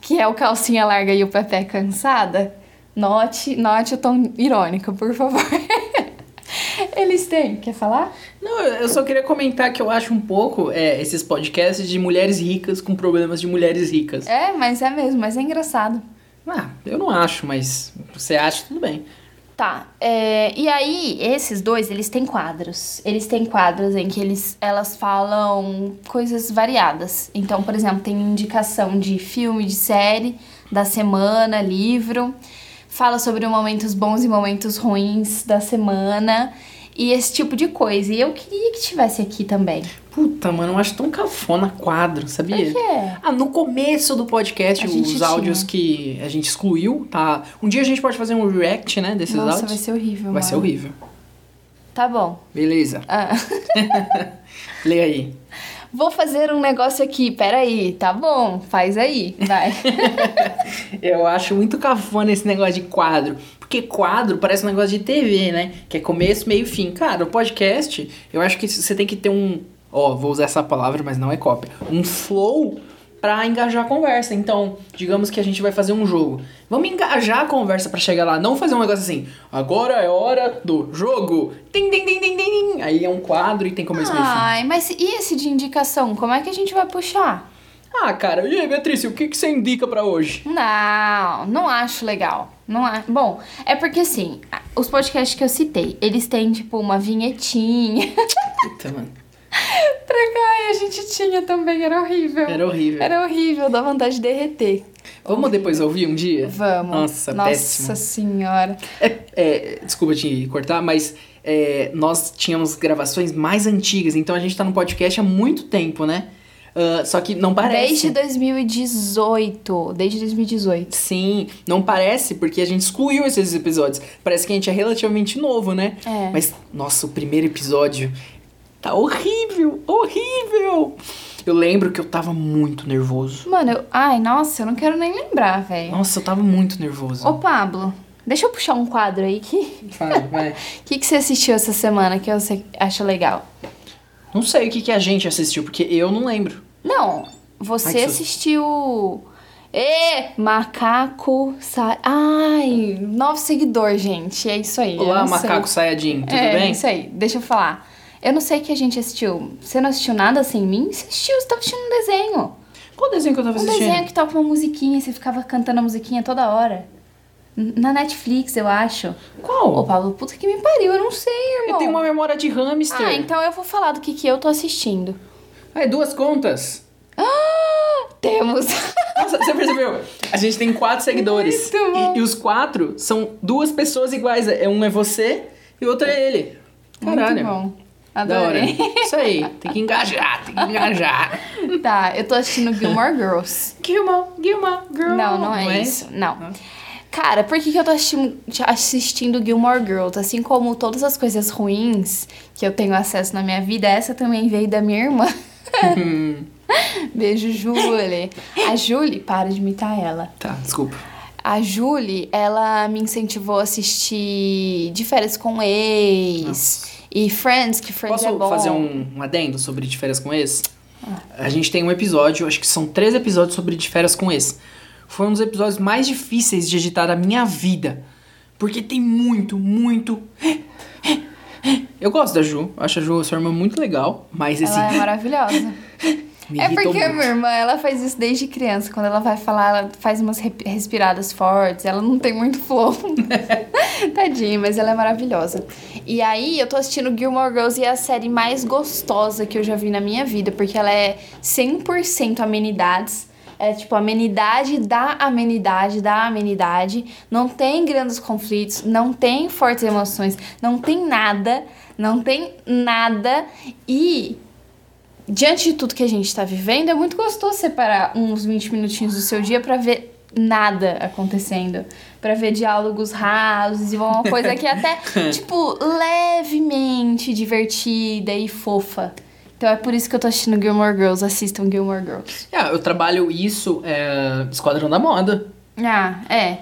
que é o calcinha larga e o Pepe cansada. Note, note o tom irônico, por favor. Eles têm, quer falar? Não, eu só queria comentar que eu acho um pouco é, esses podcasts de mulheres ricas com problemas de mulheres ricas. É, mas é mesmo, mas é engraçado. Ah, eu não acho, mas você acha, tudo bem. Tá, é, e aí esses dois, eles têm quadros. Eles têm quadros em que eles, elas falam coisas variadas. Então, por exemplo, tem indicação de filme, de série, da semana, livro. Fala sobre momentos bons e momentos ruins da semana. E esse tipo de coisa. E eu queria que tivesse aqui também. Puta, mano, eu acho tão cafona quadro, sabia? Por quê? Ah, no começo do podcast, os áudios tinha. que a gente excluiu, tá? Um dia a gente pode fazer um react, né, desses Nossa, áudios. vai ser horrível. Vai ser mano. horrível. Tá bom. Beleza. Ah. Lê aí. Vou fazer um negócio aqui, peraí, tá bom, faz aí, vai. Eu acho muito cafona esse negócio de quadro. Porque quadro parece um negócio de TV, né? Que é começo, meio fim. Cara, o podcast, eu acho que você tem que ter um. Ó, vou usar essa palavra, mas não é cópia. Um flow pra engajar a conversa. Então, digamos que a gente vai fazer um jogo. Vamos engajar a conversa pra chegar lá. Não fazer um negócio assim. Agora é hora do jogo. Tim, tim, tim, tim, tim. Aí é um quadro e tem começo, meio fim. Ai, mas e esse de indicação, como é que a gente vai puxar? Ah, cara, e aí, Beatriz, o que, que você indica pra hoje? Não, não acho legal. Não. Bom, é porque assim, os podcasts que eu citei, eles têm tipo uma vinhetinha. Puta, mano. Pra cá e a gente tinha também, era horrível. Era horrível. Era horrível, dá vontade de derreter. Vamos depois ouvir um dia? Vamos. Nossa, Nossa péssimo. senhora. É, é, desculpa te cortar, mas é, nós tínhamos gravações mais antigas, então a gente tá no podcast há muito tempo, né? Ah, só que não parece. Desde 2018. Desde 2018. Sim, não parece, porque a gente excluiu esses episódios. Parece que a gente é relativamente novo, né? É. Mas, nossa, o primeiro episódio tá horrível, horrível. Eu lembro que eu tava muito nervoso. Mano, eu... ai, nossa, eu não quero nem lembrar, velho. Nossa, eu tava muito nervoso. Ô, Pablo, deixa eu puxar um quadro aí que. Vai, vai. O que, que você assistiu essa semana que você acha legal? Não sei o que, que a gente assistiu, porque eu não lembro. Não, Ai, você que susto. assistiu. Ê, macaco. Sa... Ai, novo seguidor, gente. É isso aí. Olá, sei. macaco Sayajin, tudo é, bem? isso aí. Deixa eu falar. Eu não sei o que a gente assistiu. Você não assistiu nada sem mim? Você assistiu, você tava assistindo um desenho. Qual desenho que eu tava Um assistindo? desenho que tava com uma musiquinha você ficava cantando a musiquinha toda hora. Na Netflix, eu acho. Ô, Qual? Pablo, puta que me pariu, eu não sei, irmão. Eu tenho uma memória de hamster. Ah, então eu vou falar do que, que eu tô assistindo. Ah, é duas contas. Ah, temos. Nossa, você percebeu? A gente tem quatro seguidores. E, e os quatro são duas pessoas iguais. É Um é você e o outro é ele. Caralho. Muito bom. Adorei. Isso aí. Tem que engajar, tem que engajar. tá, eu tô assistindo Gilmore Girls. Gilma, Gilma, girl. Não, não é isso. Não. Cara, por que, que eu tô assistindo, assistindo Gilmore Girls? Assim como todas as coisas ruins que eu tenho acesso na minha vida, essa também veio da minha irmã. Beijo, Julie. A Julie, para de imitar ela. Tá, desculpa. A Julie, ela me incentivou a assistir De Férias com Ex e Friends, que Friends Posso é bom. fazer um, um adendo sobre de férias com ex? A gente tem um episódio, acho que são três episódios sobre de férias com ex. Foi um dos episódios mais difíceis de editar da minha vida. Porque tem muito, muito. Eu gosto da Ju, acho a Ju sua irmã muito legal, mas esse. Ela é maravilhosa. me É porque a muito. minha irmã, ela faz isso desde criança. Quando ela vai falar, ela faz umas re- respiradas fortes. Ela não tem muito flow. Tadinha, mas ela é maravilhosa. E aí, eu tô assistindo Gilmore Girls e é a série mais gostosa que eu já vi na minha vida. Porque ela é 100% amenidades. É tipo amenidade da amenidade da amenidade. Não tem grandes conflitos, não tem fortes emoções, não tem nada, não tem nada. E diante de tudo que a gente tá vivendo, é muito gostoso separar uns 20 minutinhos do seu dia pra ver nada acontecendo. Pra ver diálogos rasos e uma coisa que é até, tipo, levemente divertida e fofa. Então é por isso que eu tô assistindo Gilmore Girls. Assistam Gilmore Girls. Ah, eu trabalho isso, é. Esquadrão da Moda. Ah, é.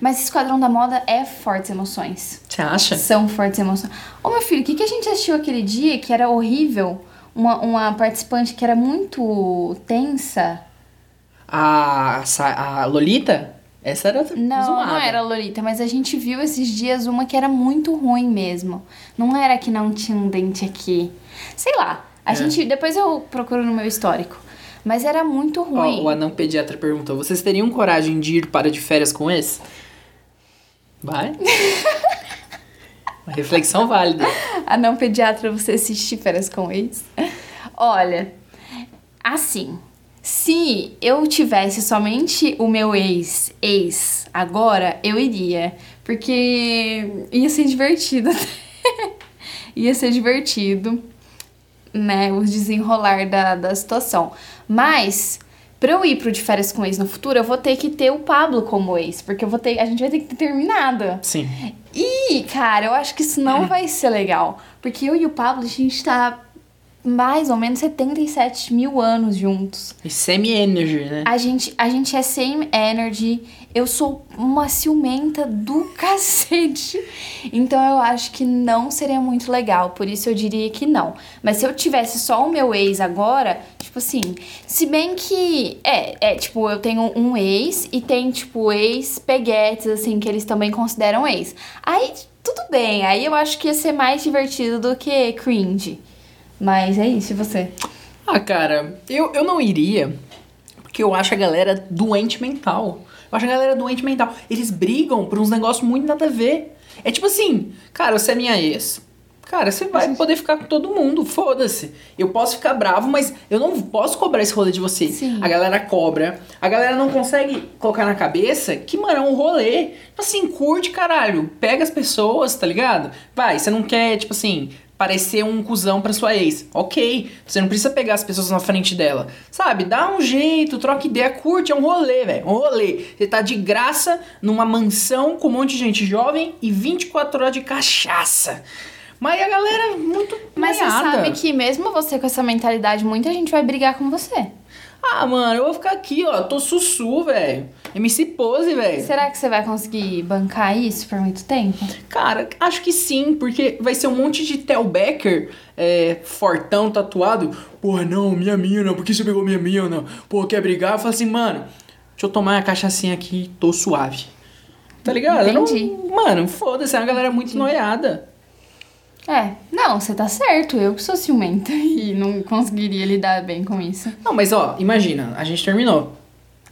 Mas Esquadrão da Moda é fortes emoções. Você acha? São fortes emoções. Ô, meu filho, o que, que a gente assistiu aquele dia que era horrível? Uma, uma participante que era muito tensa. A, a Lolita? Essa era Não, zoada. não era a Lolita, mas a gente viu esses dias uma que era muito ruim mesmo. Não era que não tinha um dente aqui. Sei lá. A É. gente. Depois eu procuro no meu histórico. Mas era muito Ó, ruim. o anão pediatra perguntou: vocês teriam coragem de ir para de férias com esse? Vai? Uma reflexão válida. A não pediatra, você assistir férias com ex? Olha, assim, se eu tivesse somente o meu ex, ex, agora, eu iria. Porque ia ser divertido. ia ser divertido, né? O desenrolar da, da situação. Mas, pra eu ir pro de férias com ex no futuro, eu vou ter que ter o Pablo como ex. Porque eu vou ter, a gente vai ter que ter terminado. Sim. E, cara, eu acho que isso não vai ser legal. Porque eu e o Pablo, a gente tá mais ou menos 77 mil anos juntos. E semi-energy, né? A gente, a gente é same energy. Eu sou uma ciumenta do cacete. Então eu acho que não seria muito legal. Por isso eu diria que não. Mas se eu tivesse só o meu ex agora, tipo assim, se bem que. É, é tipo, eu tenho um ex e tem, tipo, ex-peguetes, assim, que eles também consideram ex. Aí tudo bem. Aí eu acho que ia ser mais divertido do que cringe. Mas é isso, e você? Ah, cara, eu, eu não iria, porque eu acho a galera doente mental. Eu acho a galera doente mental. Eles brigam por uns negócios muito nada a ver. É tipo assim, cara, você é minha ex. Cara, você vai poder ficar com todo mundo, foda-se. Eu posso ficar bravo, mas eu não posso cobrar esse rolê de você. Sim. A galera cobra. A galera não consegue colocar na cabeça que, mano, é um rolê. Tipo assim, curte, caralho. Pega as pessoas, tá ligado? Vai, você não quer, tipo assim, parecer um cuzão pra sua ex. Ok. Você não precisa pegar as pessoas na frente dela. Sabe? Dá um jeito, troca ideia, curte. É um rolê, velho. Um rolê. Você tá de graça numa mansão com um monte de gente jovem e 24 horas de cachaça. Mas a galera é muito Mas você noiada. sabe que mesmo você com essa mentalidade, muita gente vai brigar com você. Ah, mano, eu vou ficar aqui, ó. Tô sussu, velho. MC Pose, velho. Será que você vai conseguir bancar isso por muito tempo? Cara, acho que sim, porque vai ser um monte de Tel Becker é, fortão, tatuado. Porra, não, minha mina, por que você pegou minha mina? Pô, quer brigar? Eu falo assim, mano, deixa eu tomar uma cachaçinha aqui, tô suave. Tá ligado? Eu não- Entendi. mano, foda-se, é uma galera muito noiada. É, não, você tá certo. Eu que sou ciumenta e não conseguiria lidar bem com isso. Não, mas ó, imagina, a gente terminou.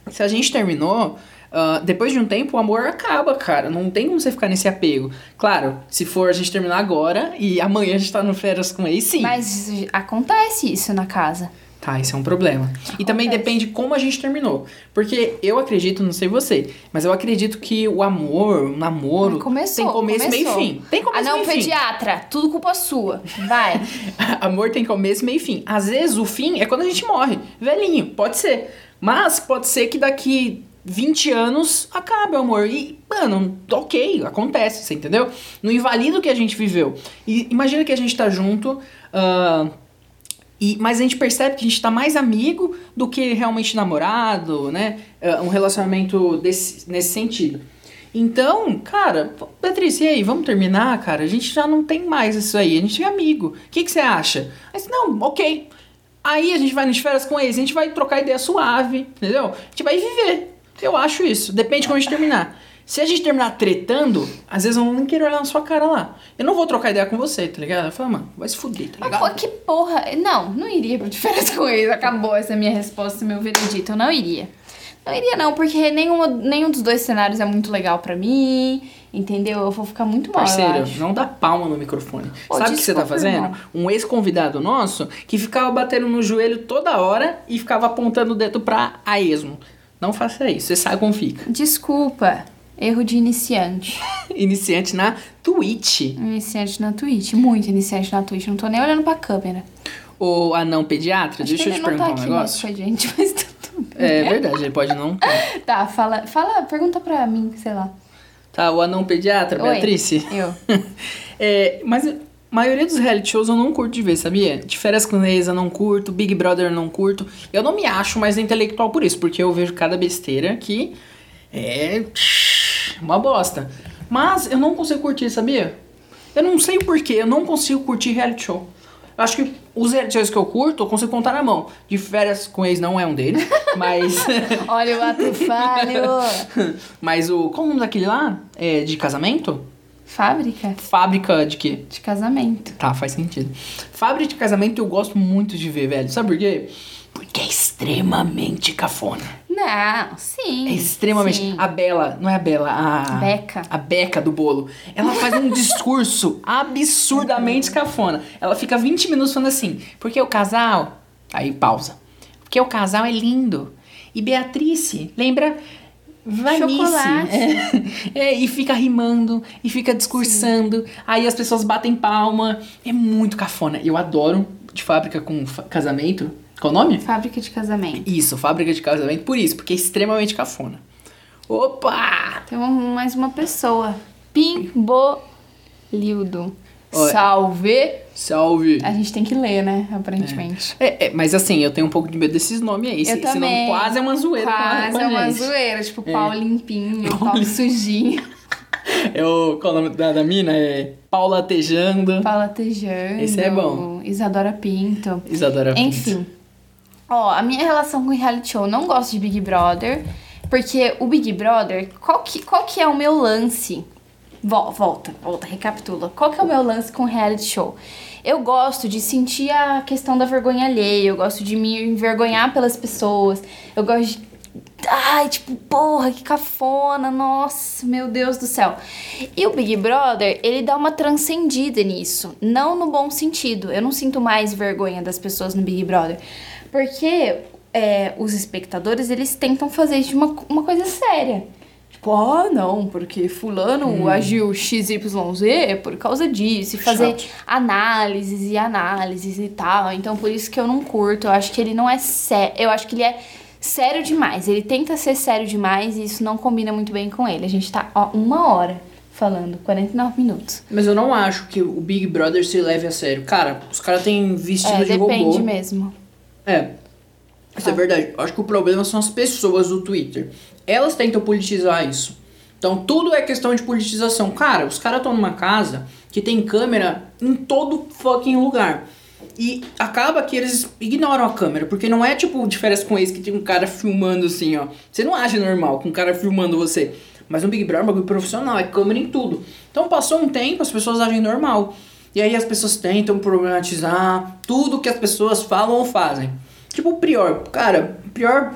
Se a gente terminou, ah, depois de um tempo o amor acaba, cara. Não tem como você ficar nesse apego. Claro, se for a gente terminar agora e amanhã a gente tá no férias com ele, sim. Mas acontece isso na casa. Tá, isso é um problema. E também depende como a gente terminou. Porque eu acredito, não sei você, mas eu acredito que o amor, o namoro, Começou. tem começo, começou. meio e fim. Tem começo, Ah, não, meio e fim. pediatra. Tudo culpa sua. Vai. Amor tem começo, meio e fim. Às vezes o fim é quando a gente morre. Velhinho, pode ser. Mas pode ser que daqui 20 anos acabe o amor. E, mano, ok, acontece, você entendeu? Não invalida o que a gente viveu. E imagina que a gente tá junto. ah, e, mas a gente percebe que a gente tá mais amigo do que realmente namorado, né? Ah, um relacionamento desse, nesse sentido. Então, cara, Patrícia, e aí, vamos terminar, cara? A gente já não tem mais isso aí, a gente é amigo. O que, que você acha? Mas, não, ok. Aí a gente vai nas férias com eles, a gente vai trocar ideia suave, entendeu? A gente vai viver. Eu acho isso. Depende de a gente terminar. Se a gente terminar tretando, às vezes eu não quero olhar na sua cara lá. Eu não vou trocar ideia com você, tá ligado? Eu falo, mano, vai se fuder, tá Mas, ligado? pô, que porra. Não, não iria pra diferença com eles. Acabou essa minha resposta, meu veredito. Eu não iria. Não iria, não, porque nenhum, nenhum dos dois cenários é muito legal pra mim. Entendeu? Eu vou ficar muito mal. Parceiro, não dá palma no microfone. Pô, Sabe o que você tá fazendo? irmão. Um ex-convidado nosso que ficava batendo no joelho toda hora e ficava apontando o dedo pra a esmo. Não faça isso, você sabe como fica. Desculpa. Erro de iniciante. Iniciante na Twitch. Iniciante na Twitch. Muito iniciante na Twitch. Não tô nem olhando pra câmera. O anão pediatra, Acho deixa eu te não perguntar tá um negócio. com a gente, mas tudo bem. É verdade, ele pode não ter. Tá, fala, fala, pergunta pra mim, sei lá. Tá, o anão pediatra, Oi. Beatrice. Eu. É, mas a maioria dos reality shows eu não curto de ver, sabia? De férias com ex eu não curto, Big Brother eu não curto. Eu não me acho mais intelectual por isso, porque eu vejo cada besteira que é uma bosta. Mas eu não consigo curtir, sabia? Eu não sei porquê, eu não consigo curtir reality show. Eu acho que os reality shows que eu curto, eu consigo contar na mão. De férias com ex não é um deles, mas... Olha o ato falho. mas o... Qual o nome daquele lá? É, de casamento? Fábrica Fábrica de quê? de casamento. Tá, faz sentido. Fábrica de casamento eu gosto muito de ver, velho. Sabe por quê? Porque é extremamente cafona. Não, sim. É extremamente. sim. A Bela, não é a Bela, a. Beca. A Beca do bolo. Ela faz um discurso absurdamente cafona. Ela fica 20 minutos falando assim, porque o casal. Aí pausa. Porque o casal é lindo. E Beatrice lembra. Vanice. Chocolate. É, e fica rimando, e fica discursando. Aí as pessoas batem palma. É muito cafona. Eu adoro de fábrica com casamento. Qual o nome? Fábrica de casamento. Isso, fábrica de casamento, por isso, porque é extremamente cafona. Opa! Tem um- mais uma pessoa. Pimbolildo. Salve! Salve! A gente tem que ler, né? Aparentemente. É, é, mas assim, eu tenho um pouco de medo desses nomes aí. Eu também. nome quase é uma zoeira. Quase é uma zoeira. Tipo, pau limpinho, pau sujinho. É o, qual o nome da, da mina? É Paula Tejando. Paula Tejano. Esse é bom. Isadora Pinto. Isadora Pinto. Enfim. Ó, a minha relação com reality show, não gosto de Big Brother, porque o Big Brother, qual que, qual que é o meu lance? Vol- Volta, volta, recapitula. Qual que é o meu lance com reality show? Eu gosto de sentir a questão da vergonha alheia, eu gosto de me envergonhar pelas pessoas, eu gosto de... ai, tipo, porra, que cafona, nossa, meu Deus do céu. E o Big Brother, ele dá uma transcendida nisso, não no bom sentido. Eu não sinto mais vergonha das pessoas no Big Brother, porque é, os espectadores, eles tentam fazer isso de uma, uma coisa séria. Tipo, ah, não, porque fulano Hum. agiu XYZ por causa disso. E fazer Chato. análises e análises e tal. Então, por isso que eu não curto. Eu acho que ele não é sério. Eu acho que ele é sério demais. Ele tenta ser sério demais e isso não combina muito bem com ele. A gente tá, ó, uma hora falando, 49 minutos. Mas eu não acho que o Big Brother se leve a sério. Cara, os caras têm vestido É, de depende robô. mesmo. É. Isso é Ah. verdade. Eu acho que o problema são as pessoas do Twitter. Elas tentam politizar isso. Então tudo é questão de politização. Cara, os caras estão numa casa que tem câmera em todo fucking lugar. E acaba que eles ignoram a câmera, porque não é tipo férias com ex que tem um cara filmando assim, ó. Você não age normal com um cara filmando você. Mas no Big Brother é um bagulho profissional, é câmera em tudo. Então passou um tempo, as pessoas agem normal. E aí as pessoas tentam problematizar tudo que as pessoas falam ou fazem. Tipo o Prior. Cara, Prior.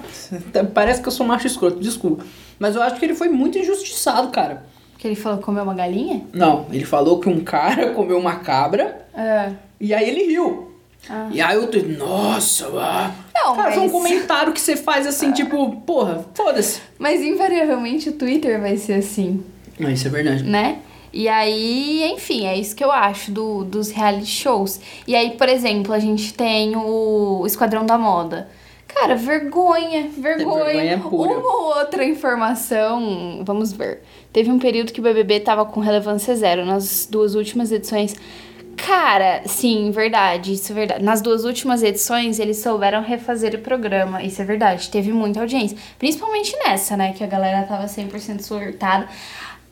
Parece que eu sou macho escroto, desculpa. Mas eu acho que ele foi muito injustiçado, cara. Que ele falou comer uma galinha? Não, ele falou que um cara comeu uma cabra É. e aí ele riu. Ah. E aí eu tô, nossa, ah. Não, cara, foi um mas- comentário que você faz assim, tipo, porra, foda-se. Mas invariavelmente o Twitter vai ser assim. Não, isso é verdade. né? E aí, enfim, é isso que eu acho do, dos reality shows. E aí, por exemplo, a gente tem o Esquadrão da Moda. Cara, vergonha, vergonha. vergonha pura. Uma ou outra informação, vamos ver. Teve um período que o BBB tava com relevância zero nas duas últimas edições. Cara, sim, verdade, isso é verdade. Nas duas últimas edições, eles souberam refazer o programa, isso é verdade. Teve muita audiência. Principalmente nessa, né, que a galera tava 100% surtada.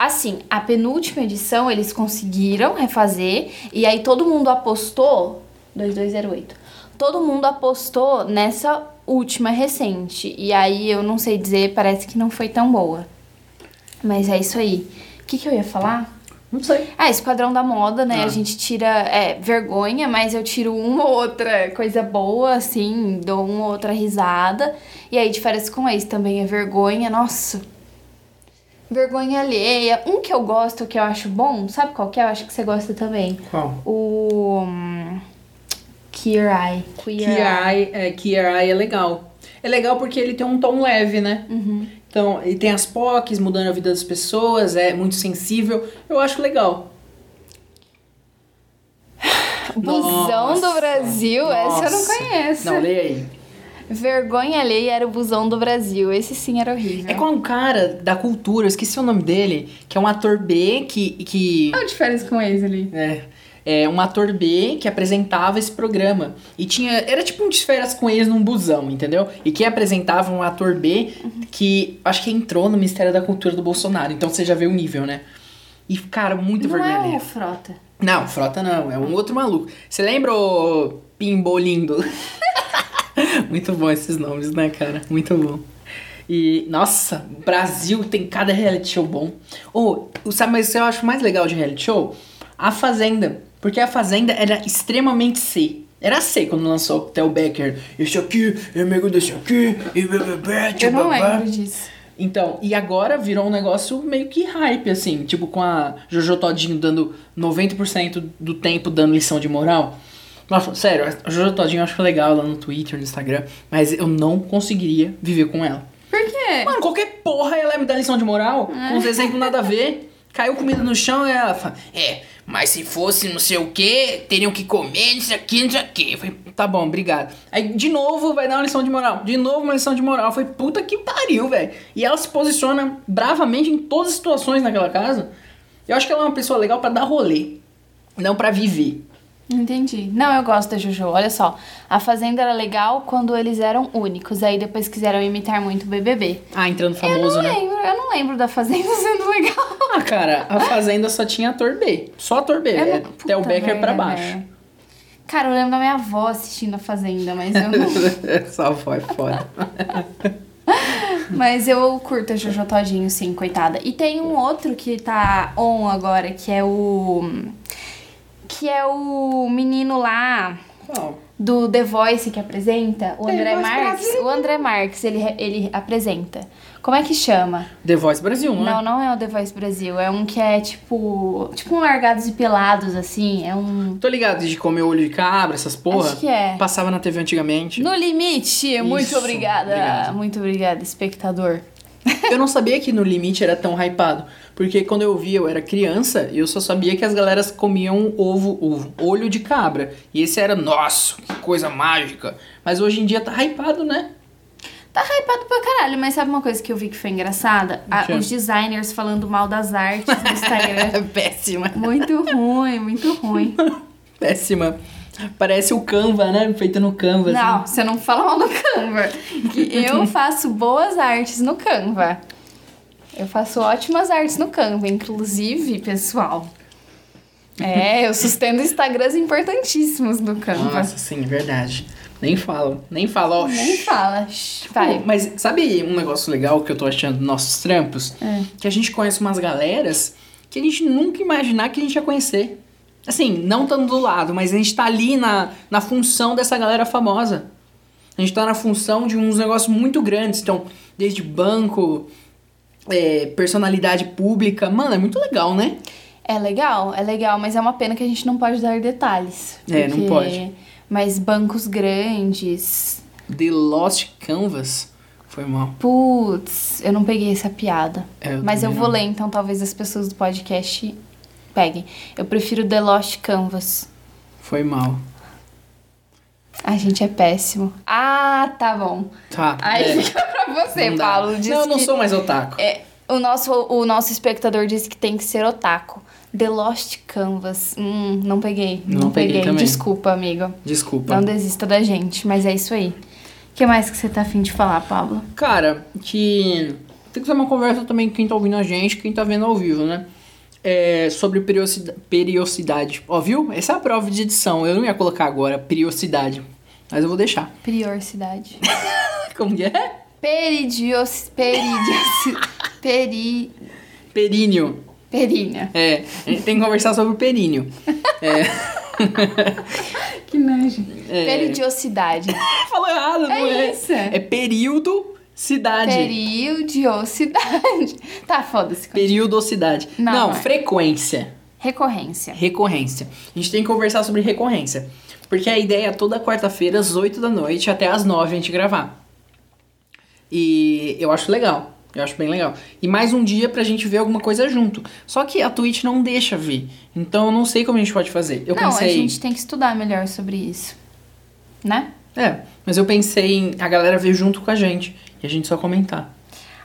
Assim, a penúltima edição eles conseguiram refazer, e aí todo mundo apostou. 2208. Todo mundo apostou nessa última recente. E aí eu não sei dizer, parece que não foi tão boa. Mas é isso aí. O que, que eu ia falar? Não sei. Ah, Esquadrão da Moda, né? Ah. A gente tira é, vergonha, mas eu tiro uma ou outra coisa boa, assim, dou uma ou outra risada. E aí, de férias com ex também é vergonha, nossa. Vergonha alheia. Um que eu gosto, que eu acho bom, sabe qual que é? Eu acho que você gosta também. Qual? O. hum, Queer Eye. Queer Queer Eye, é, Queer Eye é legal. É legal porque ele tem um tom leve, né? Uhum. Então, ele tem as POCs mudando a vida das pessoas, é muito sensível. Eu acho legal. Busão Nossa, do Brasil, essa eu não nossa. conheço. Não, leia aí. Vergonha alheia era o Busão do Brasil. Esse sim era horrível. É com um cara da cultura, eu esqueci o nome dele, que é um ator B que. que Olha de férias com ex ali. é, é um ator B que apresentava esse programa. E tinha. Era tipo um de férias com eles num busão, entendeu? E quem apresentava um ator B que acho que entrou no Ministério da Cultura do Bolsonaro. Então você já vê o nível, né? E, cara, muito Não vergonha é alheia. o Frota. Não, Frota não, é um outro maluco. Você lembra o Pimbolindo? Muito bom esses nomes, né, cara? Muito bom. E, nossa, Brasil tem cada reality show bom. Ou, sabe, mas o que eu acho mais legal de reality show? A Fazenda. Porque a Fazenda era extremamente C. Era C quando lançou o Theo Becker. Esse aqui é amigo desse aqui. E bebê, Eu não lembro disso. então, e agora virou um negócio meio que hype, assim, tipo com a Jojo Todinho dando 90% do tempo dando lição de moral. Nossa, sério, a Jojo Todinho eu acho legal lá no Twitter, no Instagram, mas eu não conseguiria viver com ela. Por quê? Mano, qualquer porra ela me dá lição de moral, com uns exemplos nada a ver. Caiu comida no chão e ela fala, é, mas se fosse não sei o que, teriam que comer, não sei o que, não sei o que. Eu falei, tá bom, obrigado. Aí de novo vai dar uma lição de moral, de novo uma lição de moral. Foi puta que pariu, velho. E ela se posiciona bravamente em todas as situações naquela casa. Eu acho que ela é uma pessoa legal pra dar rolê, não pra viver. Entendi. Não, eu gosto da Jojo. Olha só. A Fazenda era legal quando eles eram únicos. Aí depois quiseram imitar muito o BBB. Ah, entrando eu famoso, não né? lembro. Eu não lembro da Fazenda sendo legal. Ah, cara, a Fazenda só tinha ator B. Só ator B. Eu É não- Theo puta Becker pra baixo. velho. Cara, eu lembro da minha avó assistindo a Fazenda, mas eu não. Só foi foda. mas eu curto a Jojo Todinho, sim, coitada. E tem um outro que tá on agora, que é o. Que é o menino lá Qual? do The Voice que apresenta, o The André Voice Marques. Brasil. O André Marques, ele, ele apresenta. Como é que chama? The Voice Brasil, não, Não, é? não é o The Voice Brasil. É um que é tipo. Tipo um Largados e Pelados, assim. É um. Tô ligado de comer olho de cabra, essas porra. Acho que é. Passava na TV antigamente. No limite! Muito Isso, obrigada. obrigado. Muito obrigada, espectador. Eu não sabia que no limite era tão hypado. Porque quando eu via, eu era criança eu só sabia que as galeras comiam ovo, ovo, olho de cabra. E esse era, nossa, que coisa mágica. Mas hoje em dia tá hypado, né? Tá hypado pra caralho, mas sabe uma coisa que eu vi que foi engraçada? A- os designers falando mal das artes no Instagram. Péssima. muito ruim, muito ruim. Péssima. Parece o Canva, né? Feita no Canva. assim. Não, você não fala mal no Canva. Eu faço boas artes no Canva. Eu faço ótimas artes no Canva, inclusive, pessoal. É, eu sustento Instagrams importantíssimos no Canva. Nossa, sim, verdade. Nem falo, nem falo. ó. Nem fala. Vai. Pô, Mas sabe um negócio legal que eu tô achando dos nossos trampos? É. Que a gente conhece umas galeras que a gente nunca imaginar que a gente ia conhecer. Assim, não estando do lado, mas a gente tá ali na, na função dessa galera famosa. A gente tá na função de uns negócios muito grandes. Então, desde banco, é, personalidade pública. Mano, é muito legal, né? É legal, é legal, mas é uma pena que a gente não pode dar detalhes. É, não pode. Mas bancos grandes. The Lost Canvas foi mal. Putz, eu não peguei essa piada. É, eu mas eu vou não. ler, então talvez as pessoas do podcast peguem. Eu prefiro The Lost Canvas. Foi mal. A gente é péssimo. Ah, tá bom. Tá. Aí é, fica pra você, não. Paulo. Diz não, eu não sou mais otaku. É, o, nosso, o nosso espectador disse que tem que ser otaku. The Lost Canvas. Hum, não peguei. Não, Não peguei peguei. também. Desculpa, amigo. Desculpa. Não desista da gente, mas é isso aí. O que mais que você tá afim de falar, Pablo? Cara, que tem que ser uma conversa também com quem tá ouvindo a gente, quem tá vendo ao vivo, né? É, sobre periodicidade. Ó, viu? Essa é a prova de edição. Eu não ia colocar agora periodicidade, mas eu vou deixar. Priorcidade. Como que é? Peridios... Peridios... Peri... Períneo. Perínea. É, a gente tem que conversar sobre o períneo. É. Que nojo. É. Peridiosidade. Falou errado, não é? isso. É período, cidade. Periodiosidade. Tá, foda-se. Períodocidade. Não, Não, não é. frequência. Recorrência. Recorrência. A gente tem que conversar sobre recorrência. Porque a ideia é toda quarta-feira, às 8 da noite, até às 9 a gente gravar. E eu acho legal. Eu acho bem legal. E mais um dia pra gente ver alguma coisa junto. Só que a Twitch não deixa ver. Então eu não sei como a gente pode fazer. Eu Não, pensei. a gente tem que estudar melhor sobre isso. Né? É, mas eu pensei em a galera ver junto com a gente. E a gente só comentar.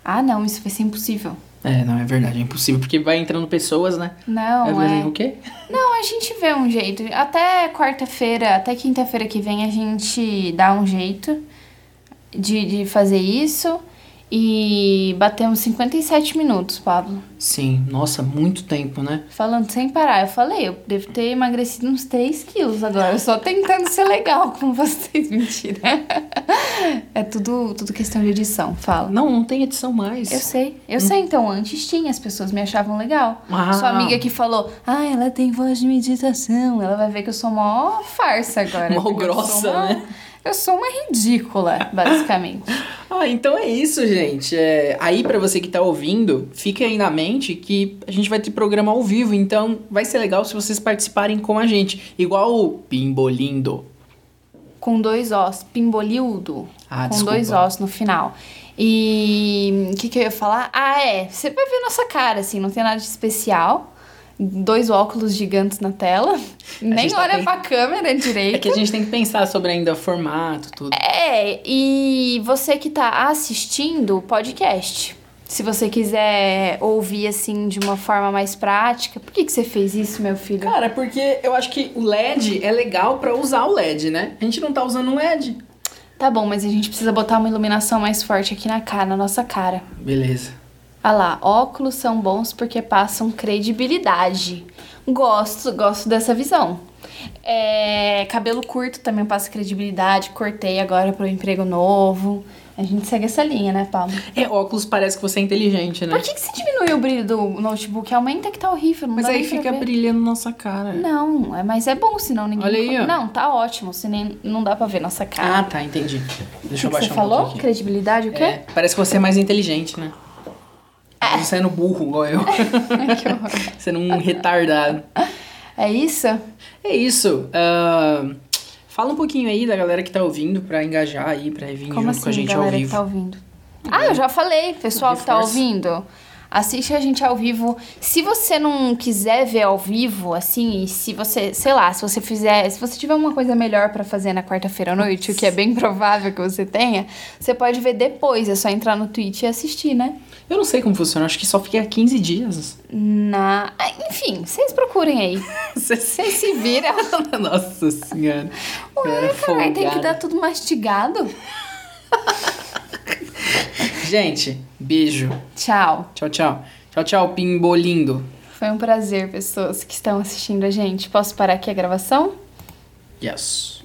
Ah, não, isso vai ser impossível. É, não, é verdade, é impossível. Porque vai entrando pessoas, né? Não, é. o quê? Não, a gente vê um jeito. Até quarta-feira, até quinta-feira que vem, a gente dá um jeito de, de fazer isso. E batemos 57 minutos, Pablo. Sim, nossa, muito tempo, né? Falando sem parar. Eu falei, eu devo ter emagrecido uns 3 quilos agora. Eu só tentando ser legal com vocês. Mentira. É tudo, tudo questão de edição. Fala. Não, não tem edição mais. Eu sei. Eu sei, então, antes tinha, as pessoas me achavam legal. Ah. Sua amiga que falou, ah, ela tem voz de meditação. Ela vai ver que eu sou mó farsa agora. Mó grossa, uma- né? Eu sou uma ridícula, basicamente. Ah, então é isso, gente. É, aí, pra você que tá ouvindo, fique aí na mente que a gente vai ter programa ao vivo, então vai ser legal se vocês participarem com a gente. Igual o Pimbolindo. Com dois os, pimbolildo. Ah, com desculpa. dois os no final. E o que, que eu ia falar? Ah, é. Você vai ver nossa cara, assim, não tem nada de especial. Dois óculos gigantes na tela. Nem tá olha bem- pra câmera direito. É que a gente tem que pensar sobre ainda formato, tudo. É, e você que tá assistindo o podcast, se você quiser ouvir assim de uma forma mais prática, por que, que você fez isso, meu filho? Cara, porque eu acho que o LED é legal pra usar o LED, né? A gente não tá usando um LED. Tá bom, mas a gente precisa botar uma iluminação mais forte aqui na cara, na nossa cara. Beleza. Ah lá, óculos são bons porque passam credibilidade. Gosto, gosto dessa visão. É, cabelo curto também passa credibilidade. Cortei agora pro emprego novo. A gente segue essa linha, né, Paulo? É, óculos parece que você é inteligente, né? Por que, que você diminuiu o brilho do notebook? Aumenta que tá horrível, não Mas aí fica brilhando nossa cara. Não, é, mas é bom, senão ninguém... Olha aí, ó. Não, tá ótimo, se nem, não dá pra ver nossa cara. Ah, tá, entendi. Deixa eu o que, que baixar você um falou? Credibilidade, o quê? É, parece que você é mais inteligente, né? Você é no burro, igual eu. que horror. Sendo um retardado. É isso? É isso. ah, fala um pouquinho aí da galera que tá ouvindo pra engajar aí, pra vir Como junto assim, com a gente ao galera vivo. que tá ouvindo? Ah, eu já falei, pessoal que tá ouvindo. Assiste a gente ao vivo. Se você não quiser ver ao vivo, assim, e se você, sei lá, se você fizer, se você tiver uma coisa melhor pra fazer na quarta-feira à noite, o que é bem provável que você tenha, você pode ver depois, é só entrar no Twitch e assistir, né? Eu não sei como funciona, acho que só fica 15 dias. Na, ah, enfim, vocês procurem aí. Vocês se viram. Nossa senhora. Ué, cara, tem que dar tudo mastigado. Gente, beijo. Tchau. Tchau, tchau. Tchau, tchau, pimbolindo. Foi um prazer, pessoas que estão assistindo a gente. Posso parar aqui a gravação? Yes.